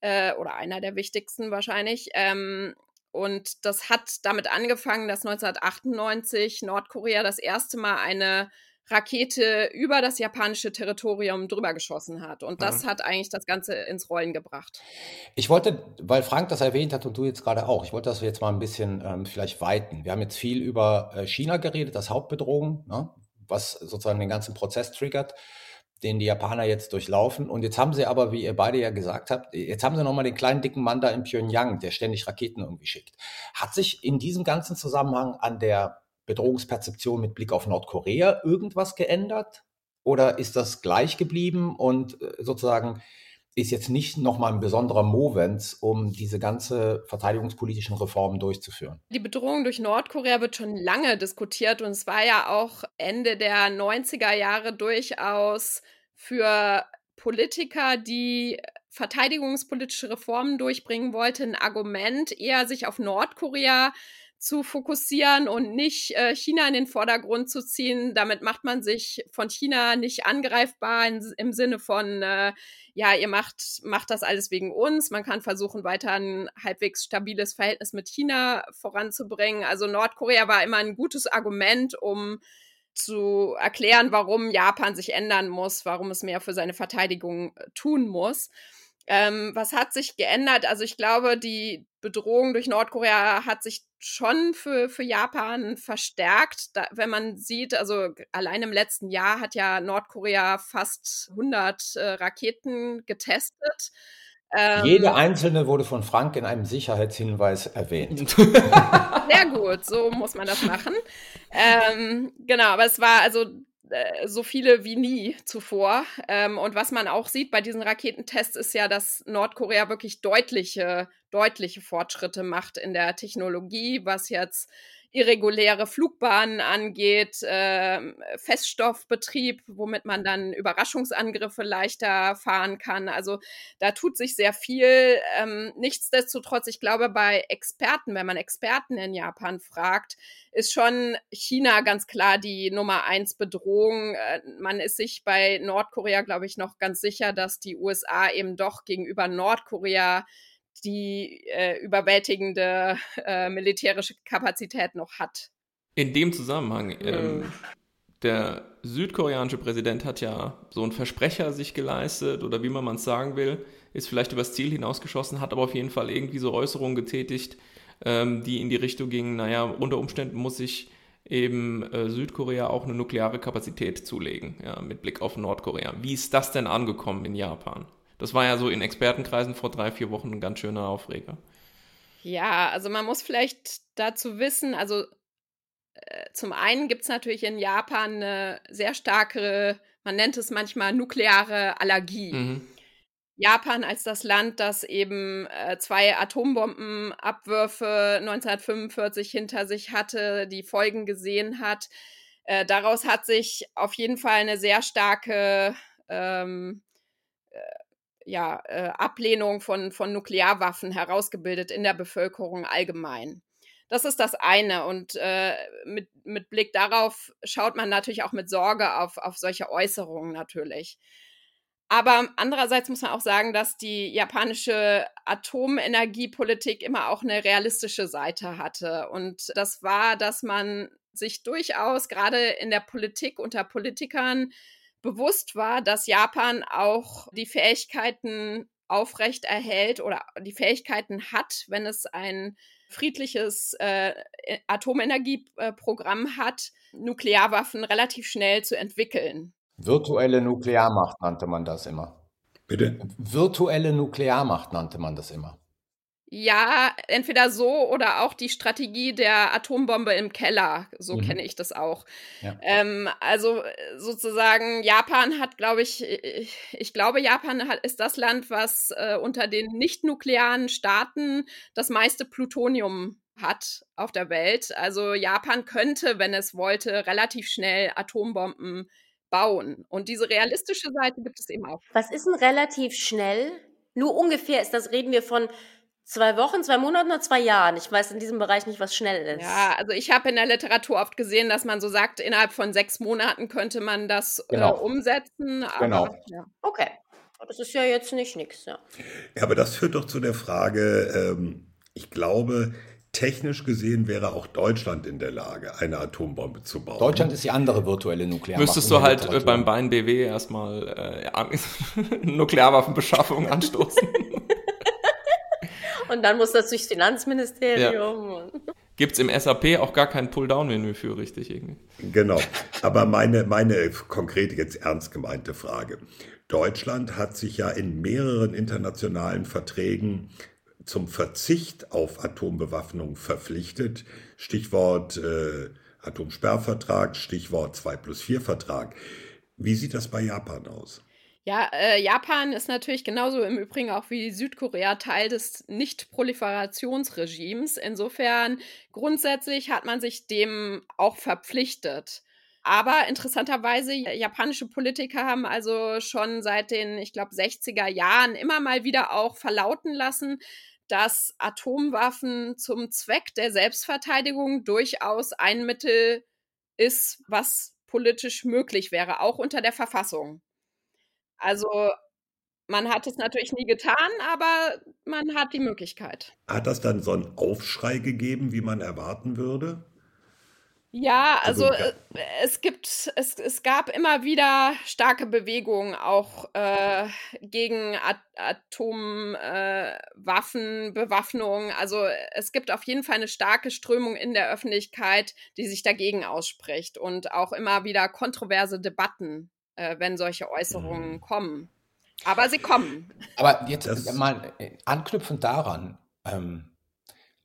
Äh, oder einer der wichtigsten wahrscheinlich. Ähm, und das hat damit angefangen, dass 1998 Nordkorea das erste Mal eine Rakete über das japanische Territorium drüber geschossen hat. Und das ja. hat eigentlich das Ganze ins Rollen gebracht. Ich wollte, weil Frank das erwähnt hat und du jetzt gerade auch, ich wollte das jetzt mal ein bisschen ähm, vielleicht weiten. Wir haben jetzt viel über äh, China geredet, das Hauptbedrohung, ne, was sozusagen den ganzen Prozess triggert den die Japaner jetzt durchlaufen. Und jetzt haben sie aber, wie ihr beide ja gesagt habt, jetzt haben sie nochmal den kleinen dicken Mann da in Pyongyang, der ständig Raketen irgendwie schickt. Hat sich in diesem ganzen Zusammenhang an der Bedrohungsperzeption mit Blick auf Nordkorea irgendwas geändert? Oder ist das gleich geblieben und äh, sozusagen ist jetzt nicht nochmal ein besonderer Movens, um diese ganze verteidigungspolitischen Reformen durchzuführen? Die Bedrohung durch Nordkorea wird schon lange diskutiert und es war ja auch Ende der 90er Jahre durchaus für Politiker, die verteidigungspolitische Reformen durchbringen wollten, ein Argument, eher sich auf Nordkorea zu fokussieren und nicht äh, China in den Vordergrund zu ziehen. Damit macht man sich von China nicht angreifbar in, im Sinne von, äh, ja, ihr macht, macht das alles wegen uns. Man kann versuchen, weiter ein halbwegs stabiles Verhältnis mit China voranzubringen. Also Nordkorea war immer ein gutes Argument, um zu erklären, warum Japan sich ändern muss, warum es mehr für seine Verteidigung äh, tun muss. Ähm, was hat sich geändert? Also ich glaube, die Bedrohung durch Nordkorea hat sich schon für, für Japan verstärkt. Da, wenn man sieht, also allein im letzten Jahr hat ja Nordkorea fast 100 äh, Raketen getestet. Ähm, Jede einzelne wurde von Frank in einem Sicherheitshinweis erwähnt. Sehr gut, so muss man das machen. Ähm, genau, aber es war also so viele wie nie zuvor. Ähm, und was man auch sieht bei diesen Raketentests ist ja, dass Nordkorea wirklich deutliche, deutliche Fortschritte macht in der Technologie, was jetzt irreguläre Flugbahnen angeht, äh, Feststoffbetrieb, womit man dann Überraschungsangriffe leichter fahren kann. Also da tut sich sehr viel. Ähm, nichtsdestotrotz, ich glaube, bei Experten, wenn man Experten in Japan fragt, ist schon China ganz klar die Nummer eins Bedrohung. Äh, man ist sich bei Nordkorea, glaube ich, noch ganz sicher, dass die USA eben doch gegenüber Nordkorea die äh, überwältigende äh, militärische Kapazität noch hat. In dem Zusammenhang, ähm, mhm. der südkoreanische Präsident hat ja so einen Versprecher sich geleistet oder wie man es sagen will, ist vielleicht übers Ziel hinausgeschossen, hat aber auf jeden Fall irgendwie so Äußerungen getätigt, ähm, die in die Richtung gingen, naja, unter Umständen muss sich eben äh, Südkorea auch eine nukleare Kapazität zulegen, ja, mit Blick auf Nordkorea. Wie ist das denn angekommen in Japan? Das war ja so in Expertenkreisen vor drei, vier Wochen ein ganz schöner Aufreger. Ja, also man muss vielleicht dazu wissen, also äh, zum einen gibt es natürlich in Japan eine sehr starke, man nennt es manchmal nukleare Allergie. Mhm. Japan als das Land, das eben äh, zwei Atombombenabwürfe 1945 hinter sich hatte, die Folgen gesehen hat. Äh, daraus hat sich auf jeden Fall eine sehr starke ähm, äh, ja, äh, Ablehnung von, von Nuklearwaffen herausgebildet in der Bevölkerung allgemein. Das ist das eine. Und äh, mit, mit Blick darauf schaut man natürlich auch mit Sorge auf, auf solche Äußerungen natürlich. Aber andererseits muss man auch sagen, dass die japanische Atomenergiepolitik immer auch eine realistische Seite hatte. Und das war, dass man sich durchaus gerade in der Politik unter Politikern bewusst war, dass Japan auch die Fähigkeiten aufrecht erhält oder die Fähigkeiten hat, wenn es ein friedliches äh, Atomenergieprogramm hat, Nuklearwaffen relativ schnell zu entwickeln. Virtuelle Nuklearmacht nannte man das immer. Bitte? Virtuelle Nuklearmacht nannte man das immer. Ja, entweder so oder auch die Strategie der Atombombe im Keller. So mhm. kenne ich das auch. Ja. Ähm, also sozusagen, Japan hat, glaube ich, ich, ich glaube, Japan hat, ist das Land, was äh, unter den nicht-nuklearen Staaten das meiste Plutonium hat auf der Welt. Also Japan könnte, wenn es wollte, relativ schnell Atombomben bauen. Und diese realistische Seite gibt es eben auch. Was ist denn relativ schnell? Nur ungefähr ist das, reden wir von Zwei Wochen, zwei Monaten oder zwei Jahren? Ich weiß in diesem Bereich nicht, was schnell ist. Ja, also ich habe in der Literatur oft gesehen, dass man so sagt, innerhalb von sechs Monaten könnte man das äh, genau. äh, umsetzen. Aber, genau. Ja. Okay. Das ist ja jetzt nicht nichts. Ja. ja, aber das führt doch zu der Frage, ähm, ich glaube, technisch gesehen wäre auch Deutschland in der Lage, eine Atombombe zu bauen. Deutschland ist die andere virtuelle Nuklearwaffe. Müsstest du halt äh, beim Bein BW erstmal äh, Nuklearwaffenbeschaffung anstoßen. Und dann muss das durchs Finanzministerium. Ja. Gibt es im SAP auch gar kein Pull-Down-Menü für, richtig? Irgendwie. Genau. Aber meine, meine konkrete, jetzt ernst gemeinte Frage. Deutschland hat sich ja in mehreren internationalen Verträgen zum Verzicht auf Atombewaffnung verpflichtet. Stichwort äh, Atomsperrvertrag, Stichwort 2 plus 4 Vertrag. Wie sieht das bei Japan aus? Ja, äh, Japan ist natürlich genauso im Übrigen auch wie Südkorea Teil des Nicht-Proliferationsregimes. Insofern grundsätzlich hat man sich dem auch verpflichtet. Aber interessanterweise, japanische Politiker haben also schon seit den, ich glaube, 60er Jahren immer mal wieder auch verlauten lassen, dass Atomwaffen zum Zweck der Selbstverteidigung durchaus ein Mittel ist, was politisch möglich wäre, auch unter der Verfassung. Also man hat es natürlich nie getan, aber man hat die Möglichkeit. Hat das dann so einen Aufschrei gegeben, wie man erwarten würde? Ja, also, also äh, es gibt, es, es gab immer wieder starke Bewegungen auch äh, gegen At Atomwaffenbewaffnung. Äh, also es gibt auf jeden Fall eine starke Strömung in der Öffentlichkeit, die sich dagegen ausspricht und auch immer wieder kontroverse Debatten äh, wenn solche Äußerungen mhm. kommen. Aber sie kommen. Aber jetzt das mal äh, anknüpfend daran, ähm,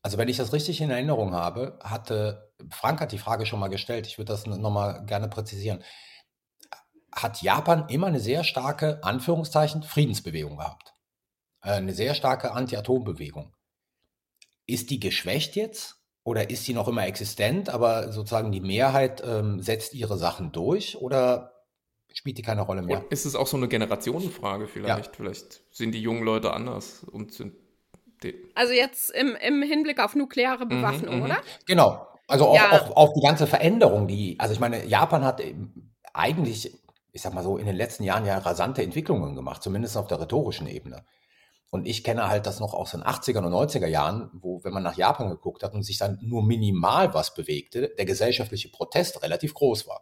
also wenn ich das richtig in Erinnerung habe, hatte, Frank hat die Frage schon mal gestellt, ich würde das nochmal gerne präzisieren. Hat Japan immer eine sehr starke, Anführungszeichen, Friedensbewegung gehabt? Äh, eine sehr starke Anti-Atom-Bewegung. Ist die geschwächt jetzt? Oder ist sie noch immer existent, aber sozusagen die Mehrheit ähm, setzt ihre Sachen durch? Oder spielt die keine Rolle mehr. Und ist es auch so eine Generationenfrage vielleicht? Ja. Vielleicht sind die jungen Leute anders und sind. Also jetzt im, im Hinblick auf nukleare mhm, Bewaffnung, mhm, oder? Genau. Also auch, ja. auch, auf die ganze Veränderung, die, also ich meine, Japan hat eigentlich, ich sag mal so, in den letzten Jahren ja rasante Entwicklungen gemacht, zumindest auf der rhetorischen Ebene. Und ich kenne halt das noch aus den 80er und 90er Jahren, wo, wenn man nach Japan geguckt hat und sich dann nur minimal was bewegte, der gesellschaftliche Protest relativ groß war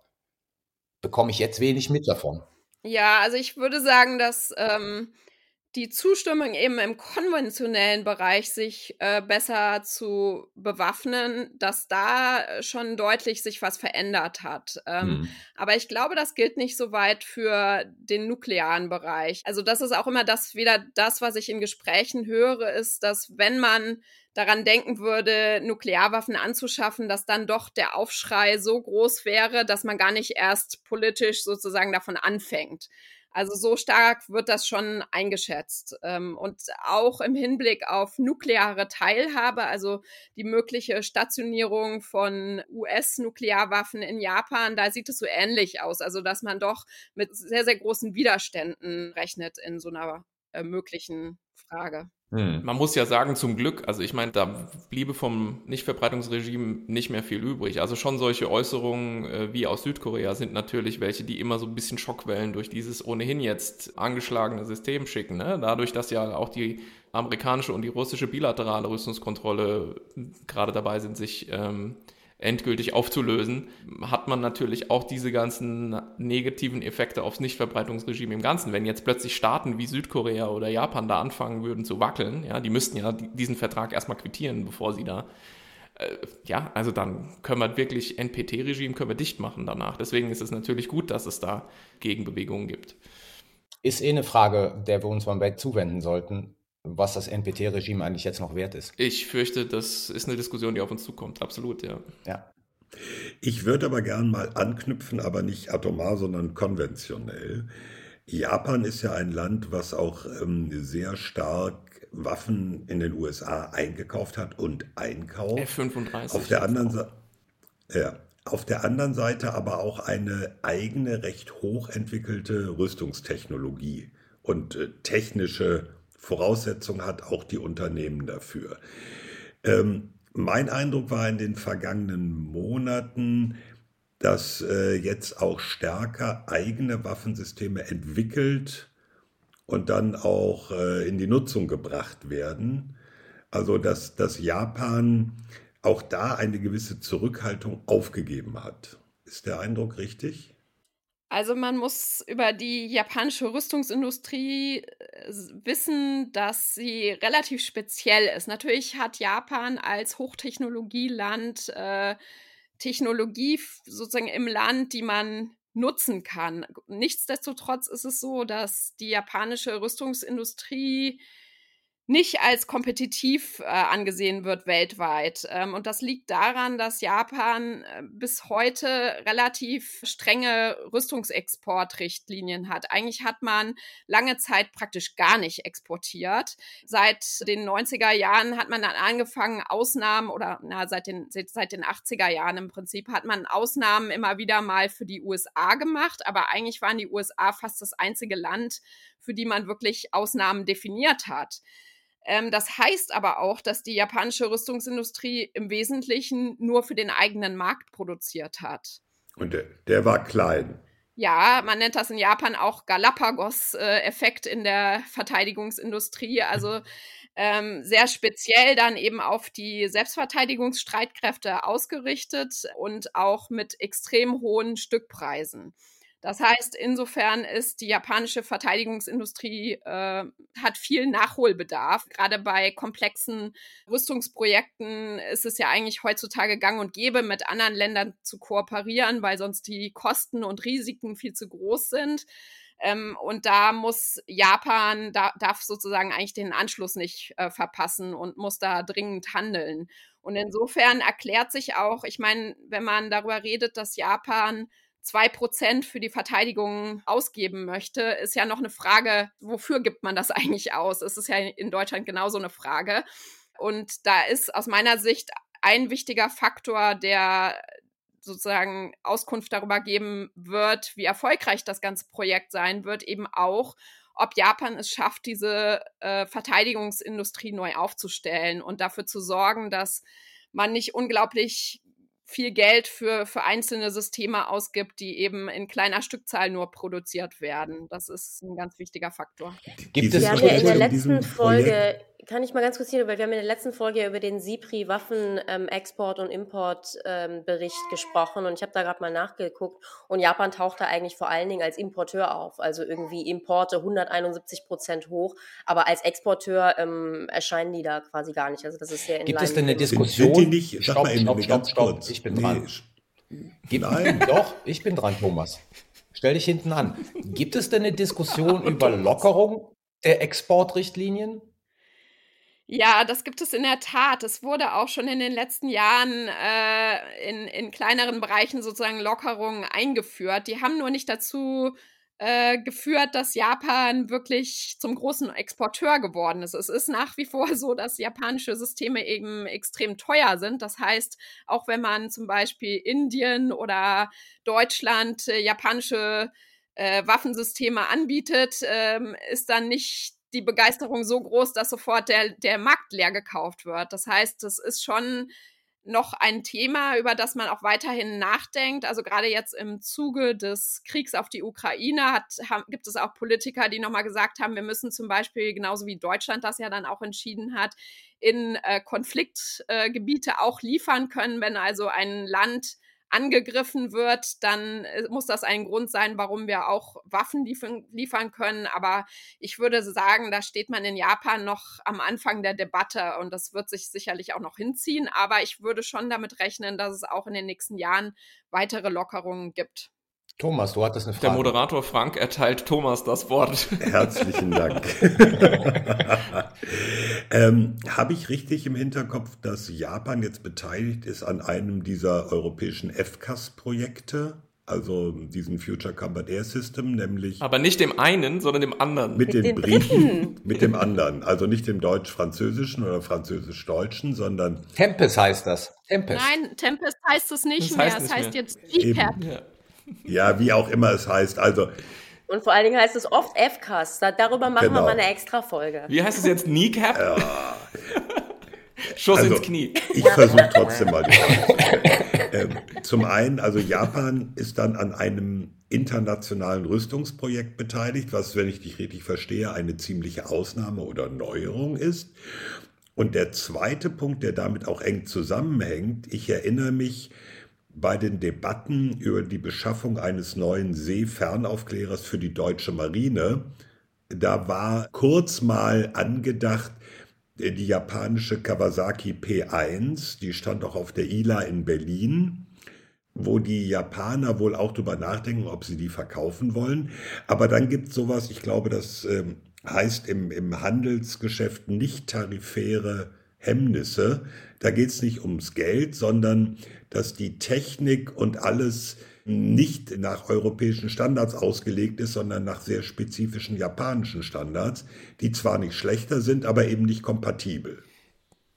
bekomme ich jetzt wenig mit davon. Ja, also ich würde sagen, dass ähm, die Zustimmung eben im konventionellen Bereich sich äh, besser zu bewaffnen, dass da schon deutlich sich was verändert hat. Ähm, mhm. Aber ich glaube, das gilt nicht so weit für den nuklearen Bereich. Also das ist auch immer das wieder das, was ich in Gesprächen höre, ist, dass wenn man daran denken würde, Nuklearwaffen anzuschaffen, dass dann doch der Aufschrei so groß wäre, dass man gar nicht erst politisch sozusagen davon anfängt. Also so stark wird das schon eingeschätzt. Ähm, und auch im Hinblick auf nukleare Teilhabe, also die mögliche Stationierung von US-Nuklearwaffen in Japan, da sieht es so ähnlich aus. Also dass man doch mit sehr, sehr großen Widerständen rechnet in so einer äh, möglichen Frage. Hm. Man muss ja sagen, zum Glück, also ich meine, da bliebe vom Nichtverbreitungsregime nicht mehr viel übrig. Also schon solche Äußerungen äh, wie aus Südkorea sind natürlich welche, die immer so ein bisschen Schockwellen durch dieses ohnehin jetzt angeschlagene System schicken. Ne? Dadurch, dass ja auch die amerikanische und die russische bilaterale Rüstungskontrolle gerade dabei sind, sich ähm, endgültig aufzulösen, hat man natürlich auch diese ganzen negativen Effekte aufs Nichtverbreitungsregime im Ganzen. Wenn jetzt plötzlich Staaten wie Südkorea oder Japan da anfangen würden zu wackeln, ja, die müssten ja diesen Vertrag erstmal quittieren, bevor sie da äh, ja, also dann können wir wirklich NPT-Regime können wir dicht machen danach. Deswegen ist es natürlich gut, dass es da Gegenbewegungen gibt. Ist eh eine Frage, der wir uns mal zuwenden sollten was das NPT-Regime eigentlich jetzt noch wert ist. Ich fürchte, das ist eine Diskussion, die auf uns zukommt. Absolut, ja. Ja. Ich würde aber gern mal anknüpfen, aber nicht atomar, sondern konventionell. Japan ist ja ein Land, was auch ähm, sehr stark Waffen in den USA eingekauft hat und einkauft. F-35. Auf der anderen Seite. Ja, auf der anderen Seite aber auch eine eigene, recht hochentwickelte Rüstungstechnologie und äh, technische Voraussetzungen hat auch die Unternehmen dafür. Ähm, mein Eindruck war in den vergangenen Monaten, dass äh, jetzt auch stärker eigene Waffensysteme entwickelt und dann auch äh, in die Nutzung gebracht werden. Also dass, dass Japan auch da eine gewisse Zurückhaltung aufgegeben hat. Ist der Eindruck richtig? Also man muss über die japanische Rüstungsindustrie äh, wissen, dass sie relativ speziell ist. Natürlich hat Japan als Hochtechnologieland äh, Technologie sozusagen im Land, die man nutzen kann. Nichtsdestotrotz ist es so, dass die japanische Rüstungsindustrie nicht als kompetitiv äh, angesehen wird weltweit. Ähm, und das liegt daran, dass Japan äh, bis heute relativ strenge Rüstungsexportrichtlinien hat. Eigentlich hat man lange Zeit praktisch gar nicht exportiert. Seit den 90er Jahren hat man dann angefangen, Ausnahmen oder na, seit, den, seit den 80er Jahren im Prinzip hat man Ausnahmen immer wieder mal für die USA gemacht. Aber eigentlich waren die USA fast das einzige Land, für die man wirklich Ausnahmen definiert hat. Ähm, das heißt aber auch, dass die japanische Rüstungsindustrie im Wesentlichen nur für den eigenen Markt produziert hat. Und der, der war klein. Ja, man nennt das in Japan auch Galapagos-Effekt in der Verteidigungsindustrie. Also ähm, sehr speziell dann eben auf die Selbstverteidigungsstreitkräfte ausgerichtet und auch mit extrem hohen Stückpreisen. Das heißt, insofern ist die japanische Verteidigungsindustrie äh, hat viel Nachholbedarf. Gerade bei komplexen Rüstungsprojekten ist es ja eigentlich heutzutage gang und gäbe, mit anderen Ländern zu kooperieren, weil sonst die Kosten und Risiken viel zu groß sind. Ähm, und da muss Japan, da, darf sozusagen eigentlich den Anschluss nicht äh, verpassen und muss da dringend handeln. Und insofern erklärt sich auch, ich meine, wenn man darüber redet, dass Japan zwei Prozent für die Verteidigung ausgeben möchte, ist ja noch eine Frage, wofür gibt man das eigentlich aus? Es ist ja in Deutschland genauso eine Frage. Und da ist aus meiner Sicht ein wichtiger Faktor, der sozusagen Auskunft darüber geben wird, wie erfolgreich das ganze Projekt sein wird, eben auch, ob Japan es schafft, diese äh, Verteidigungsindustrie neu aufzustellen und dafür zu sorgen, dass man nicht unglaublich viel Geld für, für einzelne Systeme ausgibt, die eben in kleiner Stückzahl nur produziert werden. Das ist ein ganz wichtiger Faktor. Gibt es ja, in der letzten Folge kann ich mal ganz kurz hier, weil wir haben in der letzten Folge ja über den SIPRI Waffenexport ähm, und Importbericht ähm, gesprochen und ich habe da gerade mal nachgeguckt und Japan taucht da eigentlich vor allen Dingen als Importeur auf, also irgendwie Importe 171 Prozent hoch, aber als Exporteur ähm, erscheinen die da quasi gar nicht. Also das ist sehr in Gibt es denn eine Diskussion? Sind, die nicht, stopp, mal stopp, stopp, stopp, ich bin nee. dran. Gibt, Nein. Doch, ich bin dran, Thomas. Stell dich hinten an. Gibt es denn eine Diskussion über Lockerung der Exportrichtlinien? Ja, das gibt es in der Tat. Es wurde auch schon in den letzten Jahren äh, in, in kleineren Bereichen sozusagen Lockerungen eingeführt. Die haben nur nicht dazu äh, geführt, dass Japan wirklich zum großen Exporteur geworden ist. Es ist nach wie vor so, dass japanische Systeme eben extrem teuer sind. Das heißt, auch wenn man zum Beispiel Indien oder Deutschland äh, japanische äh, Waffensysteme anbietet, ähm, ist dann nicht die Begeisterung so groß, dass sofort der, der Markt leer gekauft wird. Das heißt, das ist schon noch ein Thema, über das man auch weiterhin nachdenkt. Also gerade jetzt im Zuge des Kriegs auf die Ukraine hat, haben, gibt es auch Politiker, die nochmal gesagt haben, wir müssen zum Beispiel, genauso wie Deutschland das ja dann auch entschieden hat, in äh, Konfliktgebiete äh, auch liefern können, wenn also ein Land angegriffen wird, dann äh, muss das ein Grund sein, warum wir auch Waffen liefern können. Aber ich würde sagen, da steht man in Japan noch am Anfang der Debatte und das wird sich sicherlich auch noch hinziehen. Aber ich würde schon damit rechnen, dass es auch in den nächsten Jahren weitere Lockerungen gibt. Thomas, du hattest eine Frage. Der Moderator Frank erteilt Thomas das Wort. Herzlichen Dank. ähm, Habe ich richtig im Hinterkopf, dass Japan jetzt beteiligt ist an einem dieser europäischen FCAS-Projekte? Also diesen Future Combat Air System, nämlich. Aber nicht dem einen, sondern dem anderen. Mit, mit den Briten. Mit dem anderen. Also nicht dem deutsch-französischen oder französisch-deutschen, sondern. Tempest heißt das. Tempest. Nein, Tempest heißt es nicht das mehr. Heißt es heißt mehr. jetzt GPAP. Ja. Wie auch immer es heißt. Also. Und vor allen Dingen heißt es oft FCAS. Darüber machen genau. wir mal eine extra Folge. Wie heißt es jetzt? Kneecap? Ja. Schuss also, ins Knie. Ich versuche trotzdem mal die ähm, Zum einen, also Japan ist dann an einem internationalen Rüstungsprojekt beteiligt, was, wenn ich dich richtig verstehe, eine ziemliche Ausnahme oder Neuerung ist. Und der zweite Punkt, der damit auch eng zusammenhängt, ich erinnere mich, bei den Debatten über die Beschaffung eines neuen Seefernaufklärers für die deutsche Marine, da war kurz mal angedacht, die japanische Kawasaki P1, die stand auch auf der ILA in Berlin, wo die Japaner wohl auch darüber nachdenken, ob sie die verkaufen wollen. Aber dann gibt es sowas, ich glaube, das äh, heißt im, im Handelsgeschäft nicht tarifäre Hemmnisse. Da geht es nicht ums Geld, sondern dass die Technik und alles nicht nach europäischen Standards ausgelegt ist, sondern nach sehr spezifischen japanischen Standards, die zwar nicht schlechter sind, aber eben nicht kompatibel.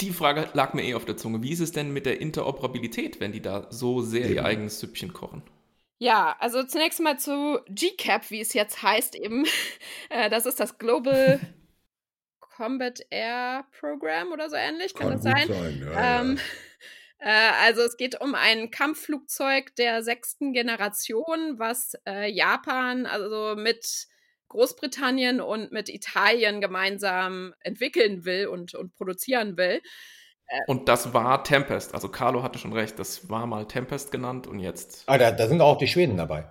Die Frage lag mir eh auf der Zunge. Wie ist es denn mit der Interoperabilität, wenn die da so sehr eben. ihr eigenes Süppchen kochen? Ja, also zunächst mal zu GCAP, wie es jetzt heißt eben. Äh, das ist das Global Combat Air Program oder so ähnlich, kann, kann das sein? sein ja, ähm, ja. äh, also es geht um ein Kampfflugzeug der sechsten Generation, was äh, Japan also mit Großbritannien und mit Italien gemeinsam entwickeln will und, und produzieren will. Äh, und das war Tempest. Also Carlo hatte schon recht, das war mal Tempest genannt und jetzt. Ah, da, da sind auch die Schweden dabei.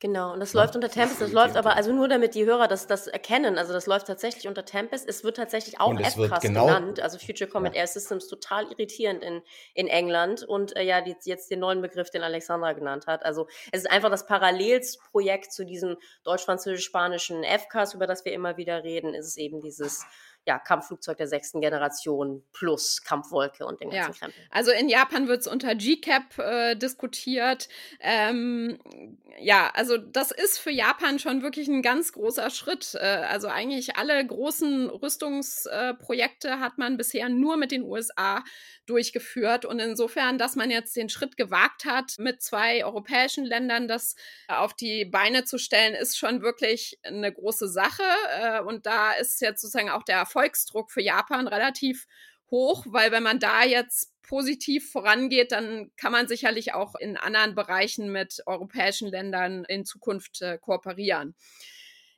Genau, und das läuft unter Tempest, das läuft aber, also nur damit die Hörer das, das erkennen, also das läuft tatsächlich unter Tempest, es wird tatsächlich auch FCAS genau, genannt, also Future Comet ja. Air Systems, total irritierend in, in England und äh, ja, die, jetzt den neuen Begriff, den Alexandra genannt hat, also es ist einfach das Parallelsprojekt zu diesem deutsch-französisch-spanischen FCAS, über das wir immer wieder reden, ist es eben dieses ja, Kampfflugzeug der sechsten Generation plus Kampfwolke und den ganzen ja. Krempel. Also in Japan wird es unter GCAP äh, diskutiert. Ähm, ja, also das ist für Japan schon wirklich ein ganz großer Schritt. Äh, also eigentlich alle großen Rüstungsprojekte äh, hat man bisher nur mit den USA durchgeführt. Und insofern, dass man jetzt den Schritt gewagt hat, mit zwei europäischen Ländern das auf die Beine zu stellen, ist schon wirklich eine große Sache. Äh, und da ist jetzt sozusagen auch der Erfolgsdruck für Japan relativ hoch, weil wenn man da jetzt positiv vorangeht, dann kann man sicherlich auch in anderen Bereichen mit europäischen Ländern in Zukunft äh, kooperieren.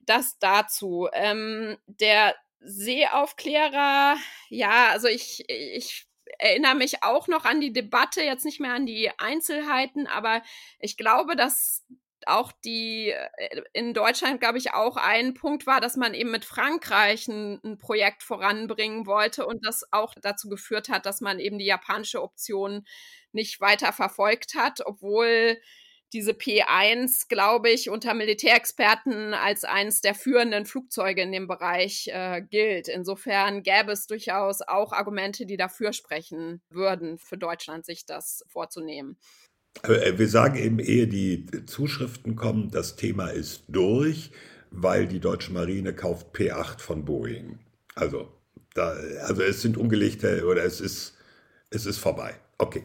Das dazu. Ähm, der Seeaufklärer, ja, also ich, ich erinnere mich auch noch an die Debatte, jetzt nicht mehr an die Einzelheiten, aber ich glaube, dass auch die äh, in Deutschland, glaube ich, auch ein Punkt war, dass man eben mit Frankreich ein, ein, Projekt voranbringen wollte und das auch dazu geführt hat, dass man eben die japanische Option nicht weiter verfolgt hat, obwohl diese P1, glaube ich, unter Militärexperten als eines der führenden Flugzeuge in dem Bereich äh, gilt. Insofern gäbe es durchaus auch Argumente, die dafür sprechen würden, für Deutschland sich das vorzunehmen. Äh, wir sagen eben, ehe die Zuschriften kommen, das Thema ist durch, weil die deutsche Marine kauft P8 von Boeing. Also, da, also es sind ungelegte oder es ist, es ist vorbei. Okay.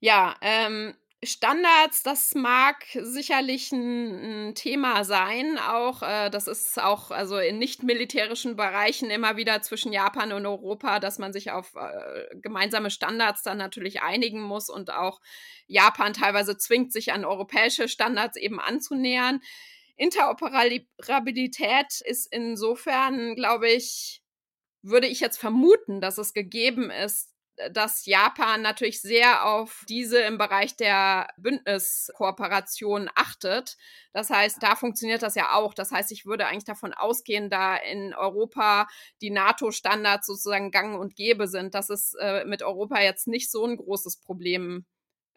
Ja, ähm, Standards, das mag sicherlich ein, ein Thema sein. Auch äh, das ist auch also in nicht militärischen Bereichen immer wieder zwischen Japan und Europa, dass man sich auf äh, gemeinsame Standards dann natürlich einigen muss und auch Japan teilweise zwingt, sich an europäische Standards eben anzunähern. Interoperabilität ist insofern, glaube ich, würde ich jetzt vermuten, dass es gegeben ist, dass Japan natürlich sehr auf diese im Bereich der Bündniskooperation achtet. Das heißt, da funktioniert das ja auch. Das heißt, ich würde eigentlich davon ausgehen, da in Europa die NATO-Standards sozusagen gang und gäbe sind, dass es äh, mit Europa jetzt nicht so ein großes Problem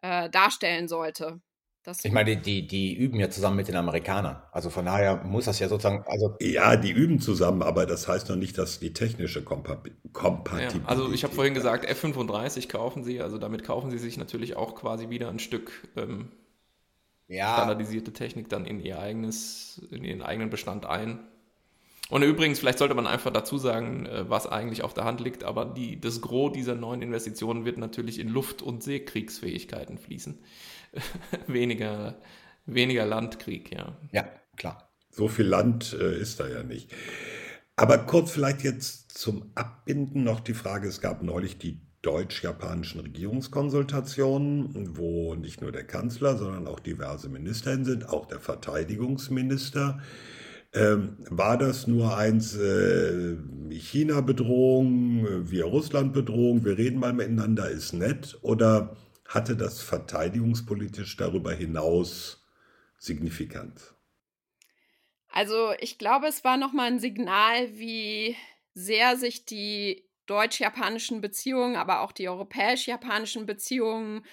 äh, darstellen sollte. Das ich meine, die, die üben ja zusammen mit den Amerikanern. Also von daher muss das ja sozusagen. Also ja, die üben zusammen, aber das heißt noch nicht, dass die technische Kompatibilität. Ja, also ich habe vorhin gesagt, F35 kaufen sie, also damit kaufen sie sich natürlich auch quasi wieder ein Stück ähm, ja. standardisierte Technik dann in ihr eigenes, in ihren eigenen Bestand ein. Und übrigens, vielleicht sollte man einfach dazu sagen, äh, was eigentlich auf der Hand liegt, aber die, das Gros dieser neuen Investitionen wird natürlich in Luft- und Seekriegsfähigkeiten fließen. weniger, weniger Landkrieg, ja. Ja, klar. So viel Land äh, ist da ja nicht. Aber kurz vielleicht jetzt zum Abbinden noch die Frage, es gab neulich die deutsch-japanischen Regierungskonsultationen, wo nicht nur der Kanzler, sondern auch diverse Minister hin sind, auch der Verteidigungsminister. Ähm, war das nur eins äh, China-Bedrohung, wir Russland-Bedrohung, wir reden mal miteinander, ist nett? Oder hatte das verteidigungspolitisch darüber hinaus Signifikanz? Also ich glaube, es war nochmal ein Signal, wie sehr sich die deutsch-japanischen Beziehungen, aber auch die europäisch-japanischen Beziehungen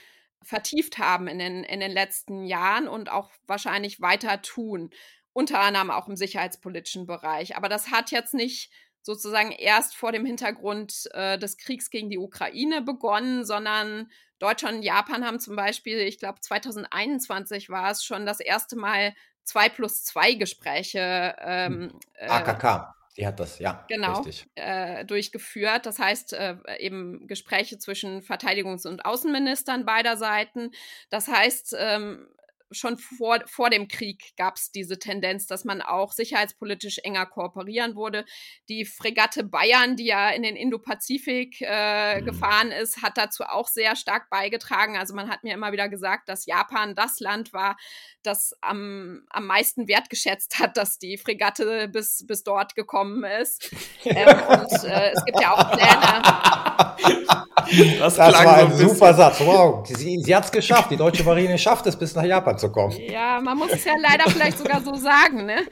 vertieft haben in den, in den letzten Jahren und auch wahrscheinlich weiter tun. Unter anderem auch im sicherheitspolitischen Bereich. Aber das hat jetzt nicht sozusagen erst vor dem Hintergrund äh, des Kriegs gegen die Ukraine begonnen, sondern Deutschland und Japan haben zum Beispiel, ich glaube 2021 war es schon das erste Mal zwei plus zwei Gespräche. Ähm, äh, AKK. Die hat das, ja. Genau. Äh, durchgeführt. Das heißt, äh, eben Gespräche zwischen Verteidigungs- und Außenministern beider Seiten. Das heißt, ähm, schon vor, vor dem Krieg gab es diese Tendenz, dass man auch sicherheitspolitisch enger kooperieren wurde. Die Fregatte Bayern, die ja in den Indo-Pazifik äh, mhm. gefahren ist, hat dazu auch sehr stark beigetragen. Also man hat mir immer wieder gesagt, dass Japan das Land war, das am, am meisten wertgeschätzt hat, dass die Fregatte bis, bis dort gekommen ist. ähm, und äh, es gibt ja auch Pläne. Das, das war ein so ein super Satz. Wow, sie, sie hat es geschafft. Die deutsche Marine schafft es, bis nach Japan zu kommen. Ja, man muss es ja leider vielleicht sogar so sagen, ne?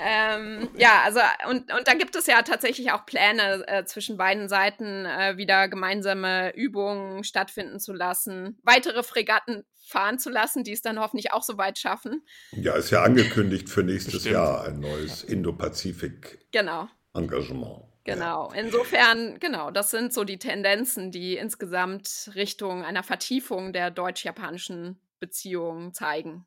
Ähm, ja, also und, und da gibt es ja tatsächlich auch Pläne äh, zwischen beiden Seiten, äh, wieder gemeinsame Übungen stattfinden zu lassen, weitere Fregatten fahren zu lassen, die es dann hoffentlich auch so weit schaffen. Ja, ist ja angekündigt für nächstes Bestimmt. Jahr ein neues Indo-Pazifik-Engagement. Genau. Genau. Insofern, genau, das sind so die Tendenzen, die insgesamt Richtung einer Vertiefung der deutsch-japanischen Beziehungen zeigen.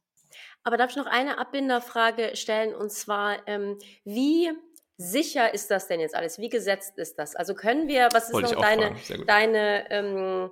Aber darf ich noch eine Abbinderfrage stellen und zwar, ähm, wie sicher ist das denn jetzt alles? Wie gesetzt ist das? Also können wir, was ist Wollte noch deine, deine ähm,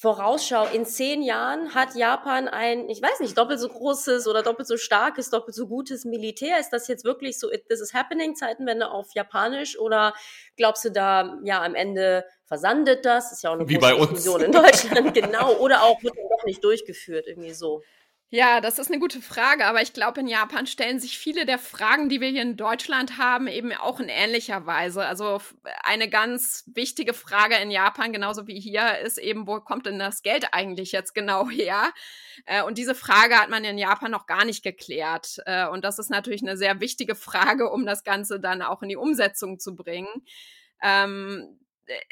Vorausschau, in zehn Jahren hat Japan ein, ich weiß nicht, doppelt so großes oder doppelt so starkes, doppelt so gutes Militär. Ist das jetzt wirklich so, this is happening, Zeitenwende auf Japanisch? Oder glaubst du da, ja, am Ende versandet das? Ist ja auch eine Wie bei uns. in Deutschland, genau. Oder auch wird doch nicht durchgeführt, irgendwie so. Ja, das ist eine gute Frage, aber ich glaube, in Japan stellen sich viele der Fragen, die wir hier in Deutschland haben, eben auch in ähnlicher Weise. Also eine ganz wichtige Frage in Japan, genauso wie hier, ist eben, wo kommt denn das Geld eigentlich jetzt genau her? Äh, und diese Frage hat man in Japan noch gar nicht geklärt. Äh, und das ist natürlich eine sehr wichtige Frage, um das Ganze dann auch in die Umsetzung zu bringen. Ähm,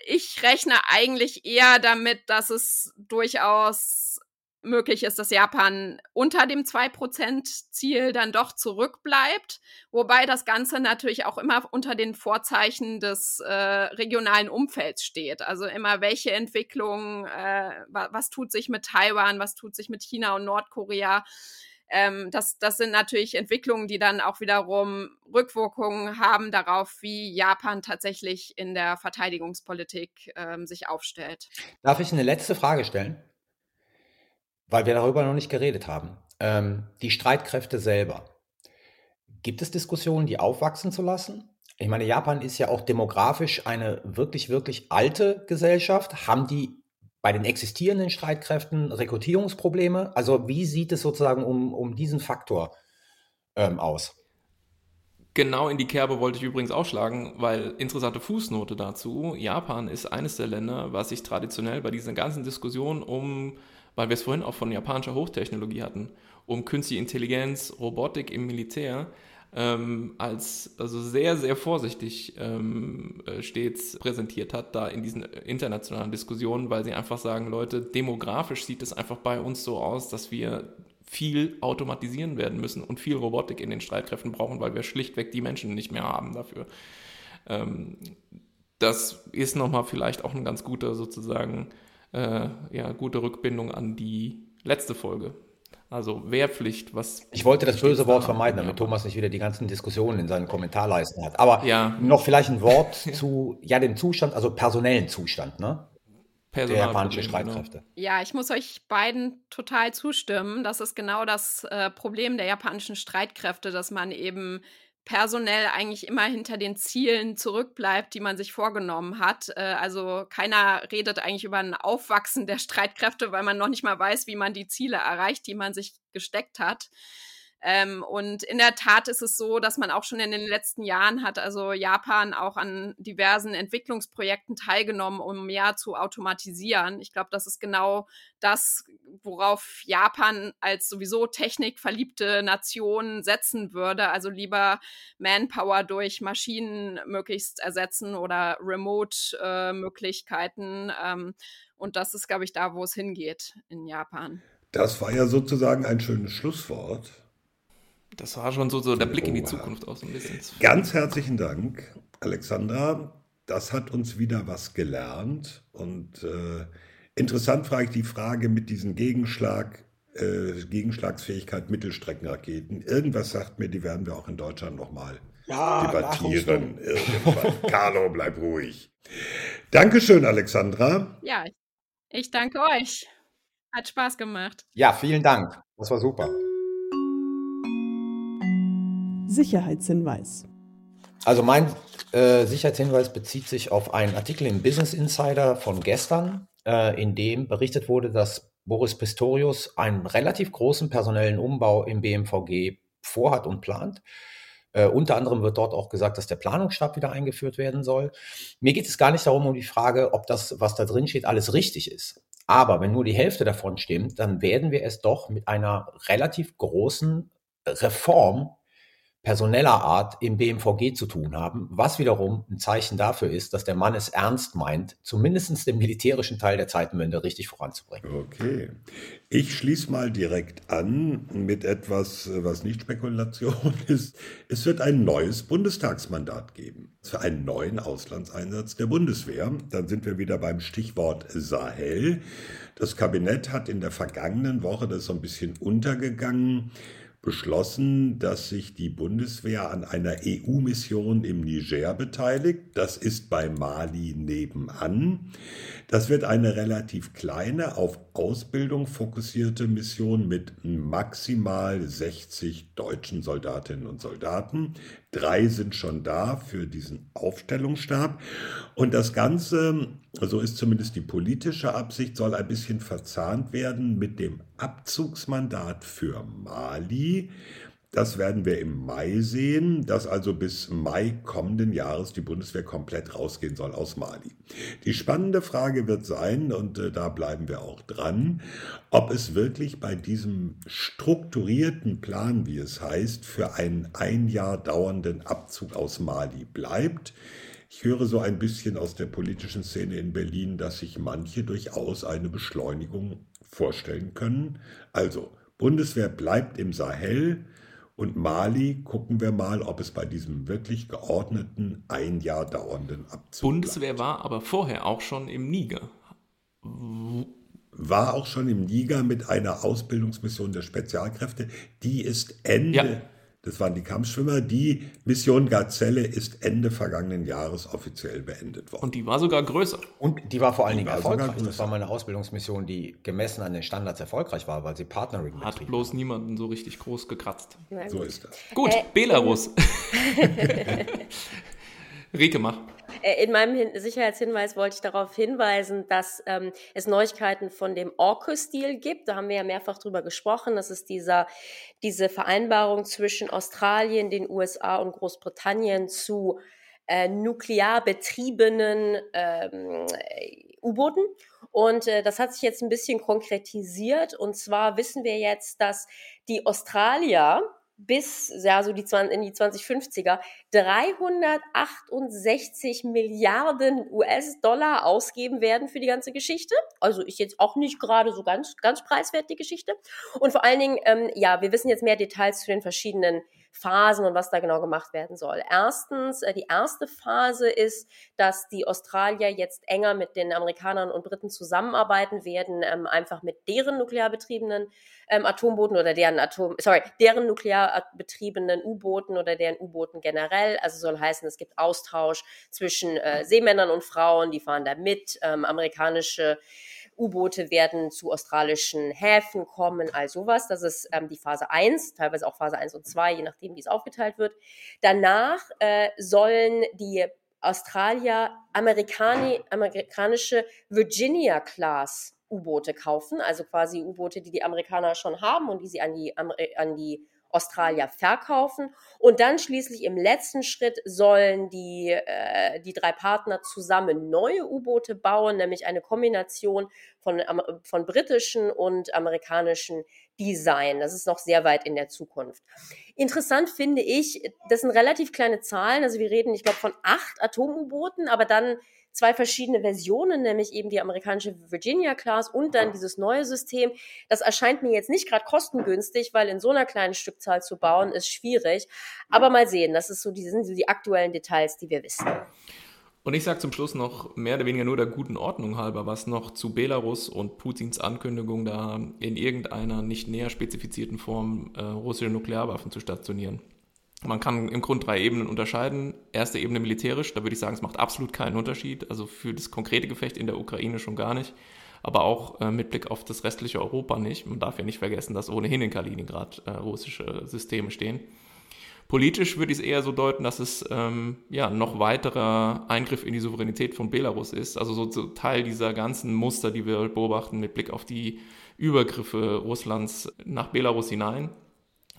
ich rechne eigentlich eher damit, dass es durchaus möglich ist, dass Japan unter dem 2%-Ziel dann doch zurückbleibt, wobei das Ganze natürlich auch immer unter den Vorzeichen des äh, regionalen Umfelds steht. Also immer welche Entwicklungen, äh, was tut sich mit Taiwan, was tut sich mit China und Nordkorea. Ähm, das, das sind natürlich Entwicklungen, die dann auch wiederum Rückwirkungen haben darauf, wie Japan tatsächlich in der Verteidigungspolitik ähm, sich aufstellt. Darf ich eine letzte Frage stellen? Weil wir darüber noch nicht geredet haben. Ähm, die Streitkräfte selber. Gibt es Diskussionen, die aufwachsen zu lassen? Ich meine, Japan ist ja auch demografisch eine wirklich, wirklich alte Gesellschaft. Haben die bei den existierenden Streitkräften Rekrutierungsprobleme? Also wie sieht es sozusagen um, um diesen Faktor ähm, aus? Genau in die Kerbe wollte ich übrigens ausschlagen, weil interessante Fußnote dazu. Japan ist eines der Länder, was sich traditionell bei diesen ganzen Diskussionen um weil wir es vorhin auch von japanischer Hochtechnologie hatten, um künstliche Intelligenz, Robotik im Militär ähm, als also sehr, sehr vorsichtig ähm, äh, stets präsentiert hat, da in diesen internationalen Diskussionen, weil sie einfach sagen, Leute, demografisch sieht es einfach bei uns so aus, dass wir viel automatisieren werden müssen und viel Robotik in den Streitkräften brauchen, weil wir schlichtweg die Menschen nicht mehr haben dafür. Ähm, das ist nochmal vielleicht auch ein ganz guter sozusagen äh, ja, gute Rückbindung an die letzte Folge. Also Wehrpflicht, was. Ich wollte das böse Wort vermeiden, damit Thomas nicht wieder die ganzen Diskussionen in seinen Kommentarleisten hat. Aber ja. noch vielleicht ein Wort zu ja, dem Zustand, also personellen Zustand, ne? der japanischen genau. Streitkräfte. Ja, ich muss euch beiden total zustimmen. Das ist genau das äh, Problem der japanischen Streitkräfte, dass man eben personell eigentlich immer hinter den Zielen zurückbleibt, die man sich vorgenommen hat. Äh, also keiner redet eigentlich über ein Aufwachsen der Streitkräfte, weil man noch nicht mal weiß, wie man die Ziele erreicht, die man sich gesteckt hat. Ähm, und in der Tat ist es so, dass man auch schon in den letzten Jahren hat also Japan auch an diversen Entwicklungsprojekten teilgenommen, um mehr zu automatisieren. Ich glaube, das ist genau das, worauf Japan als sowieso technikverliebte Nation setzen würde. Also lieber Manpower durch Maschinen möglichst ersetzen oder Remote-Möglichkeiten. Äh, ähm, und das ist, glaube ich, da, wo es hingeht in Japan. Das war ja sozusagen ein schönes Schlusswort. Das war schon so, so der Blick in die Zukunft auch so ein bisschen. Ganz herzlichen Dank, Alexandra. Das hat uns wieder was gelernt. Und äh, interessant frage ich die Frage mit diesem Gegenschlag, äh, Gegenschlagsfähigkeit Mittelstreckenraketen. Irgendwas sagt mir, die werden wir auch in Deutschland nochmal ja, debattieren. Irgendwann. Carlo, bleib ruhig. Dankeschön, Alexandra. Ja, ich danke euch. Hat Spaß gemacht. Ja, vielen Dank. Das war super. Sicherheitshinweis. Also mein äh, Sicherheitshinweis bezieht sich auf einen Artikel im Business Insider von gestern, äh, in dem berichtet wurde, dass Boris Pistorius einen relativ großen personellen Umbau im BMVG vorhat und plant. Äh, unter anderem wird dort auch gesagt, dass der Planungsstab wieder eingeführt werden soll. Mir geht es gar nicht darum, um die Frage, ob das, was da drin steht, alles richtig ist. Aber wenn nur die Hälfte davon stimmt, dann werden wir es doch mit einer relativ großen Reform personeller Art im BMVG zu tun haben, was wiederum ein Zeichen dafür ist, dass der Mann es ernst meint, zumindest den militärischen Teil der Zeitenwende richtig voranzubringen. Okay. Ich schließe mal direkt an mit etwas, was nicht Spekulation ist. Es wird ein neues Bundestagsmandat geben für einen neuen Auslandseinsatz der Bundeswehr. Dann sind wir wieder beim Stichwort Sahel. Das Kabinett hat in der vergangenen Woche, das ist so ein bisschen untergegangen, beschlossen, dass sich die Bundeswehr an einer EU-Mission im Niger beteiligt. Das ist bei Mali nebenan. Das wird eine relativ kleine, auf Ausbildung fokussierte Mission mit maximal 60 deutschen Soldatinnen und Soldaten. Drei sind schon da für diesen Aufstellungsstab. Und das Ganze, so ist zumindest die politische Absicht, soll ein bisschen verzahnt werden mit dem Abzugsmandat für Mali das werden wir im Mai sehen, dass also bis Mai kommenden Jahres die Bundeswehr komplett rausgehen soll aus Mali. Die spannende Frage wird sein, und äh, da bleiben wir auch dran, ob es wirklich bei diesem strukturierten Plan, wie es heißt, für einen ein Jahr dauernden Abzug aus Mali bleibt. Ich höre so ein bisschen aus der politischen Szene in Berlin, dass sich manche durchaus eine Beschleunigung vorstellen können. Also, Bundeswehr bleibt im Sahel, und Mali gucken wir mal, ob es bei diesem wirklich geordneten, ein Jahr dauernden Abzug Bundeswehr bleibt. war aber vorher auch schon im Niger. War auch schon im Niger mit einer Ausbildungsmission der Spezialkräfte. Die ist Ende ja das waren die Kampfschwimmer. Die Mission Gazelle ist Ende vergangenen Jahres offiziell beendet worden. Und die war sogar größer. Und die war vor allen Dingen erfolgreich. Das war meine Ausbildungsmission, die gemessen an den Standards erfolgreich war, weil sie Partnering Hat bloß hat. niemanden so richtig groß gekratzt. So ist das. Gut, äh, Belarus. Rike, mach. Äh, in meinem Sicherheitshinweis wollte ich darauf hinweisen, dass ähm, es Neuigkeiten von dem AUKUS-Deal gibt. Da haben wir ja mehrfach drüber gesprochen. Das ist dieser, diese Vereinbarung zwischen Australien, den USA und Großbritannien zu äh, nuklear betriebenen ähm, U-Booten. Und äh, das hat sich jetzt ein bisschen konkretisiert. Und zwar wissen wir jetzt, dass die Australier bis ja so die 20, in die 2050er 368 Milliarden US-Dollar ausgeben werden für die ganze Geschichte. Also ist jetzt auch nicht gerade so ganz ganz preiswert die Geschichte. Und vor allen Dingen ähm, ja, wir wissen jetzt mehr Details zu den verschiedenen Phasen und was da genau gemacht werden soll. Erstens, äh, die erste Phase ist, dass die Australier jetzt enger mit den Amerikanern und Briten zusammenarbeiten werden, ähm, einfach mit deren nuklear betriebenen ähm, Atombooten oder deren Atom, sorry, deren nuklear betriebenen U-Booten oder deren U-Booten generell. Also soll heißen, es gibt Austausch zwischen äh, Seemännern und Frauen, die fahren da mit, ähm, amerikanische U-Boote werden zu australischen Häfen kommen, all sowas. Das ist ähm, die Phase 1, teilweise auch Phase 1 und 2, je nachdem, wie es aufgeteilt wird. Danach äh, sollen die Australier Amerikani amerikanische Virginia-Class U-Boote kaufen, also quasi U-Boote, die die Amerikaner schon haben und die sie an die, an die Australier verkaufen. Und dann schließlich im letzten Schritt sollen die, äh, die drei Partner zusammen neue U-Boote bauen, nämlich eine Kombination von, von britischen und amerikanischen Design. Das ist noch sehr weit in der Zukunft. Interessant finde ich, das sind relativ kleine Zahlen. Also wir reden, ich glaube, von acht Atom-U-Booten, aber dann zwei verschiedene Versionen, nämlich eben die amerikanische Virginia Class und dann dieses neue System. Das erscheint mir jetzt nicht gerade kostengünstig, weil in so einer kleinen Stückzahl zu bauen ist schwierig. Aber mal sehen, das ist so die, sind so die aktuellen Details, die wir wissen. Und ich sage zum Schluss noch mehr oder weniger nur der guten Ordnung halber, was noch zu Belarus und Putins Ankündigung, da in irgendeiner nicht näher spezifizierten Form äh, russische Nuklearwaffen zu stationieren. Man kann im Grunde drei Ebenen unterscheiden. Erste Ebene militärisch, da würde ich sagen, es macht absolut keinen Unterschied. Also für das konkrete Gefecht in der Ukraine schon gar nicht. Aber auch äh, mit Blick auf das restliche Europa nicht. Man darf ja nicht vergessen, dass ohnehin in Kaliningrad äh, russische Systeme stehen. Politisch würde ich es eher so deuten, dass es ähm, ja noch weiterer Eingriff in die Souveränität von Belarus ist. Also so, so Teil dieser ganzen Muster, die wir beobachten mit Blick auf die Übergriffe Russlands nach Belarus hinein.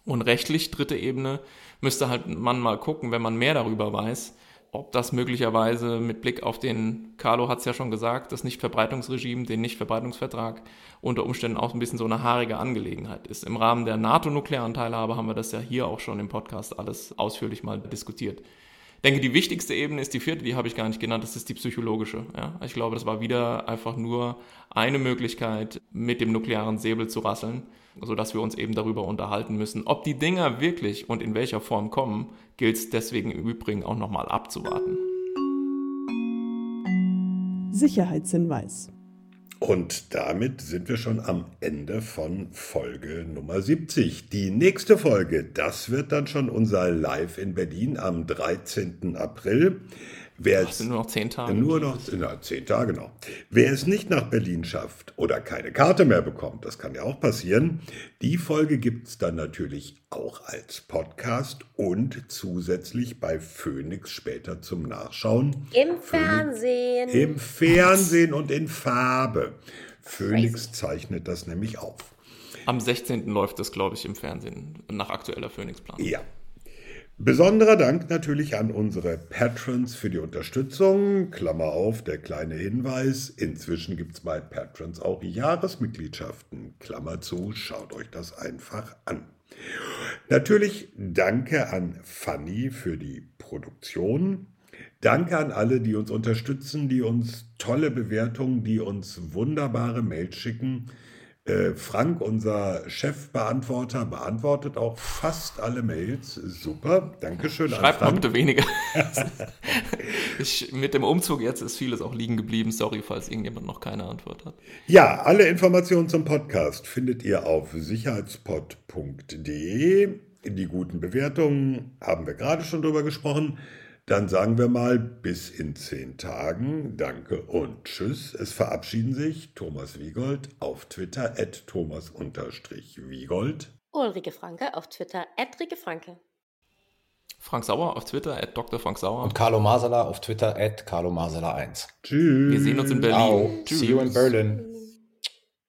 Und rechtlich, dritte Ebene, müsste halt man mal gucken, wenn man mehr darüber weiß, ob das möglicherweise mit Blick auf den, Carlo hat es ja schon gesagt, das Nichtverbreitungsregime, den Nichtverbreitungsvertrag unter Umständen auch ein bisschen so eine haarige Angelegenheit ist. Im Rahmen der NATO-Nuklearanteilhabe haben wir das ja hier auch schon im Podcast alles ausführlich mal diskutiert. Ich denke, die wichtigste Ebene ist die vierte, die habe ich gar nicht genannt, das ist die psychologische. Ja? Ich glaube, das war wieder einfach nur eine Möglichkeit, mit dem nuklearen Säbel zu rasseln sodass wir uns eben darüber unterhalten müssen. Ob die Dinger wirklich und in welcher Form kommen, gilt es deswegen im Übrigen auch nochmal abzuwarten. Sicherheitshinweis. Und damit sind wir schon am Ende von Folge Nummer 70. Die nächste Folge, das wird dann schon unser Live in Berlin am 13. April. Wer Ach, es, sind nur noch zehn Tage. Nur noch na, zehn Tage, genau. Wer es nicht nach Berlin schafft oder keine Karte mehr bekommt, das kann ja auch passieren, die Folge gibt es dann natürlich auch als Podcast und zusätzlich bei Phoenix später zum Nachschauen. Im Phoenix- Fernsehen. Im Fernsehen und in Farbe. Phoenix zeichnet das nämlich auf. Am 16. läuft es, glaube ich, im Fernsehen nach aktueller Phoenix-Plan. Ja. Besonderer Dank natürlich an unsere Patrons für die Unterstützung. Klammer auf, der kleine Hinweis. Inzwischen gibt es bei Patrons auch Jahresmitgliedschaften. Klammer zu, schaut euch das einfach an. Natürlich danke an Fanny für die Produktion. Danke an alle, die uns unterstützen, die uns tolle Bewertungen, die uns wunderbare Mails schicken. Äh, Frank, unser Chefbeantworter, beantwortet auch fast alle Mails. Super, Dankeschön an Schreibt mal bitte weniger. ich, mit dem Umzug jetzt ist vieles auch liegen geblieben. Sorry, falls irgendjemand noch keine Antwort hat. Ja, alle Informationen zum Podcast findet ihr auf sicherheitspod.de. Die guten Bewertungen haben wir gerade schon drüber gesprochen. Dann sagen wir mal bis in zehn Tagen. Danke und tschüss. Es verabschieden sich Thomas Wiegold auf Twitter at thomas-wiegold. Ulrike Franke auf Twitter, Rike Franke. Frank Sauer auf Twitter, at Dr. Frank Sauer. Und Carlo Masala auf Twitter at Carlo Masala 1. Tschüss. Wir sehen uns in Berlin. Ciao. See you in Berlin.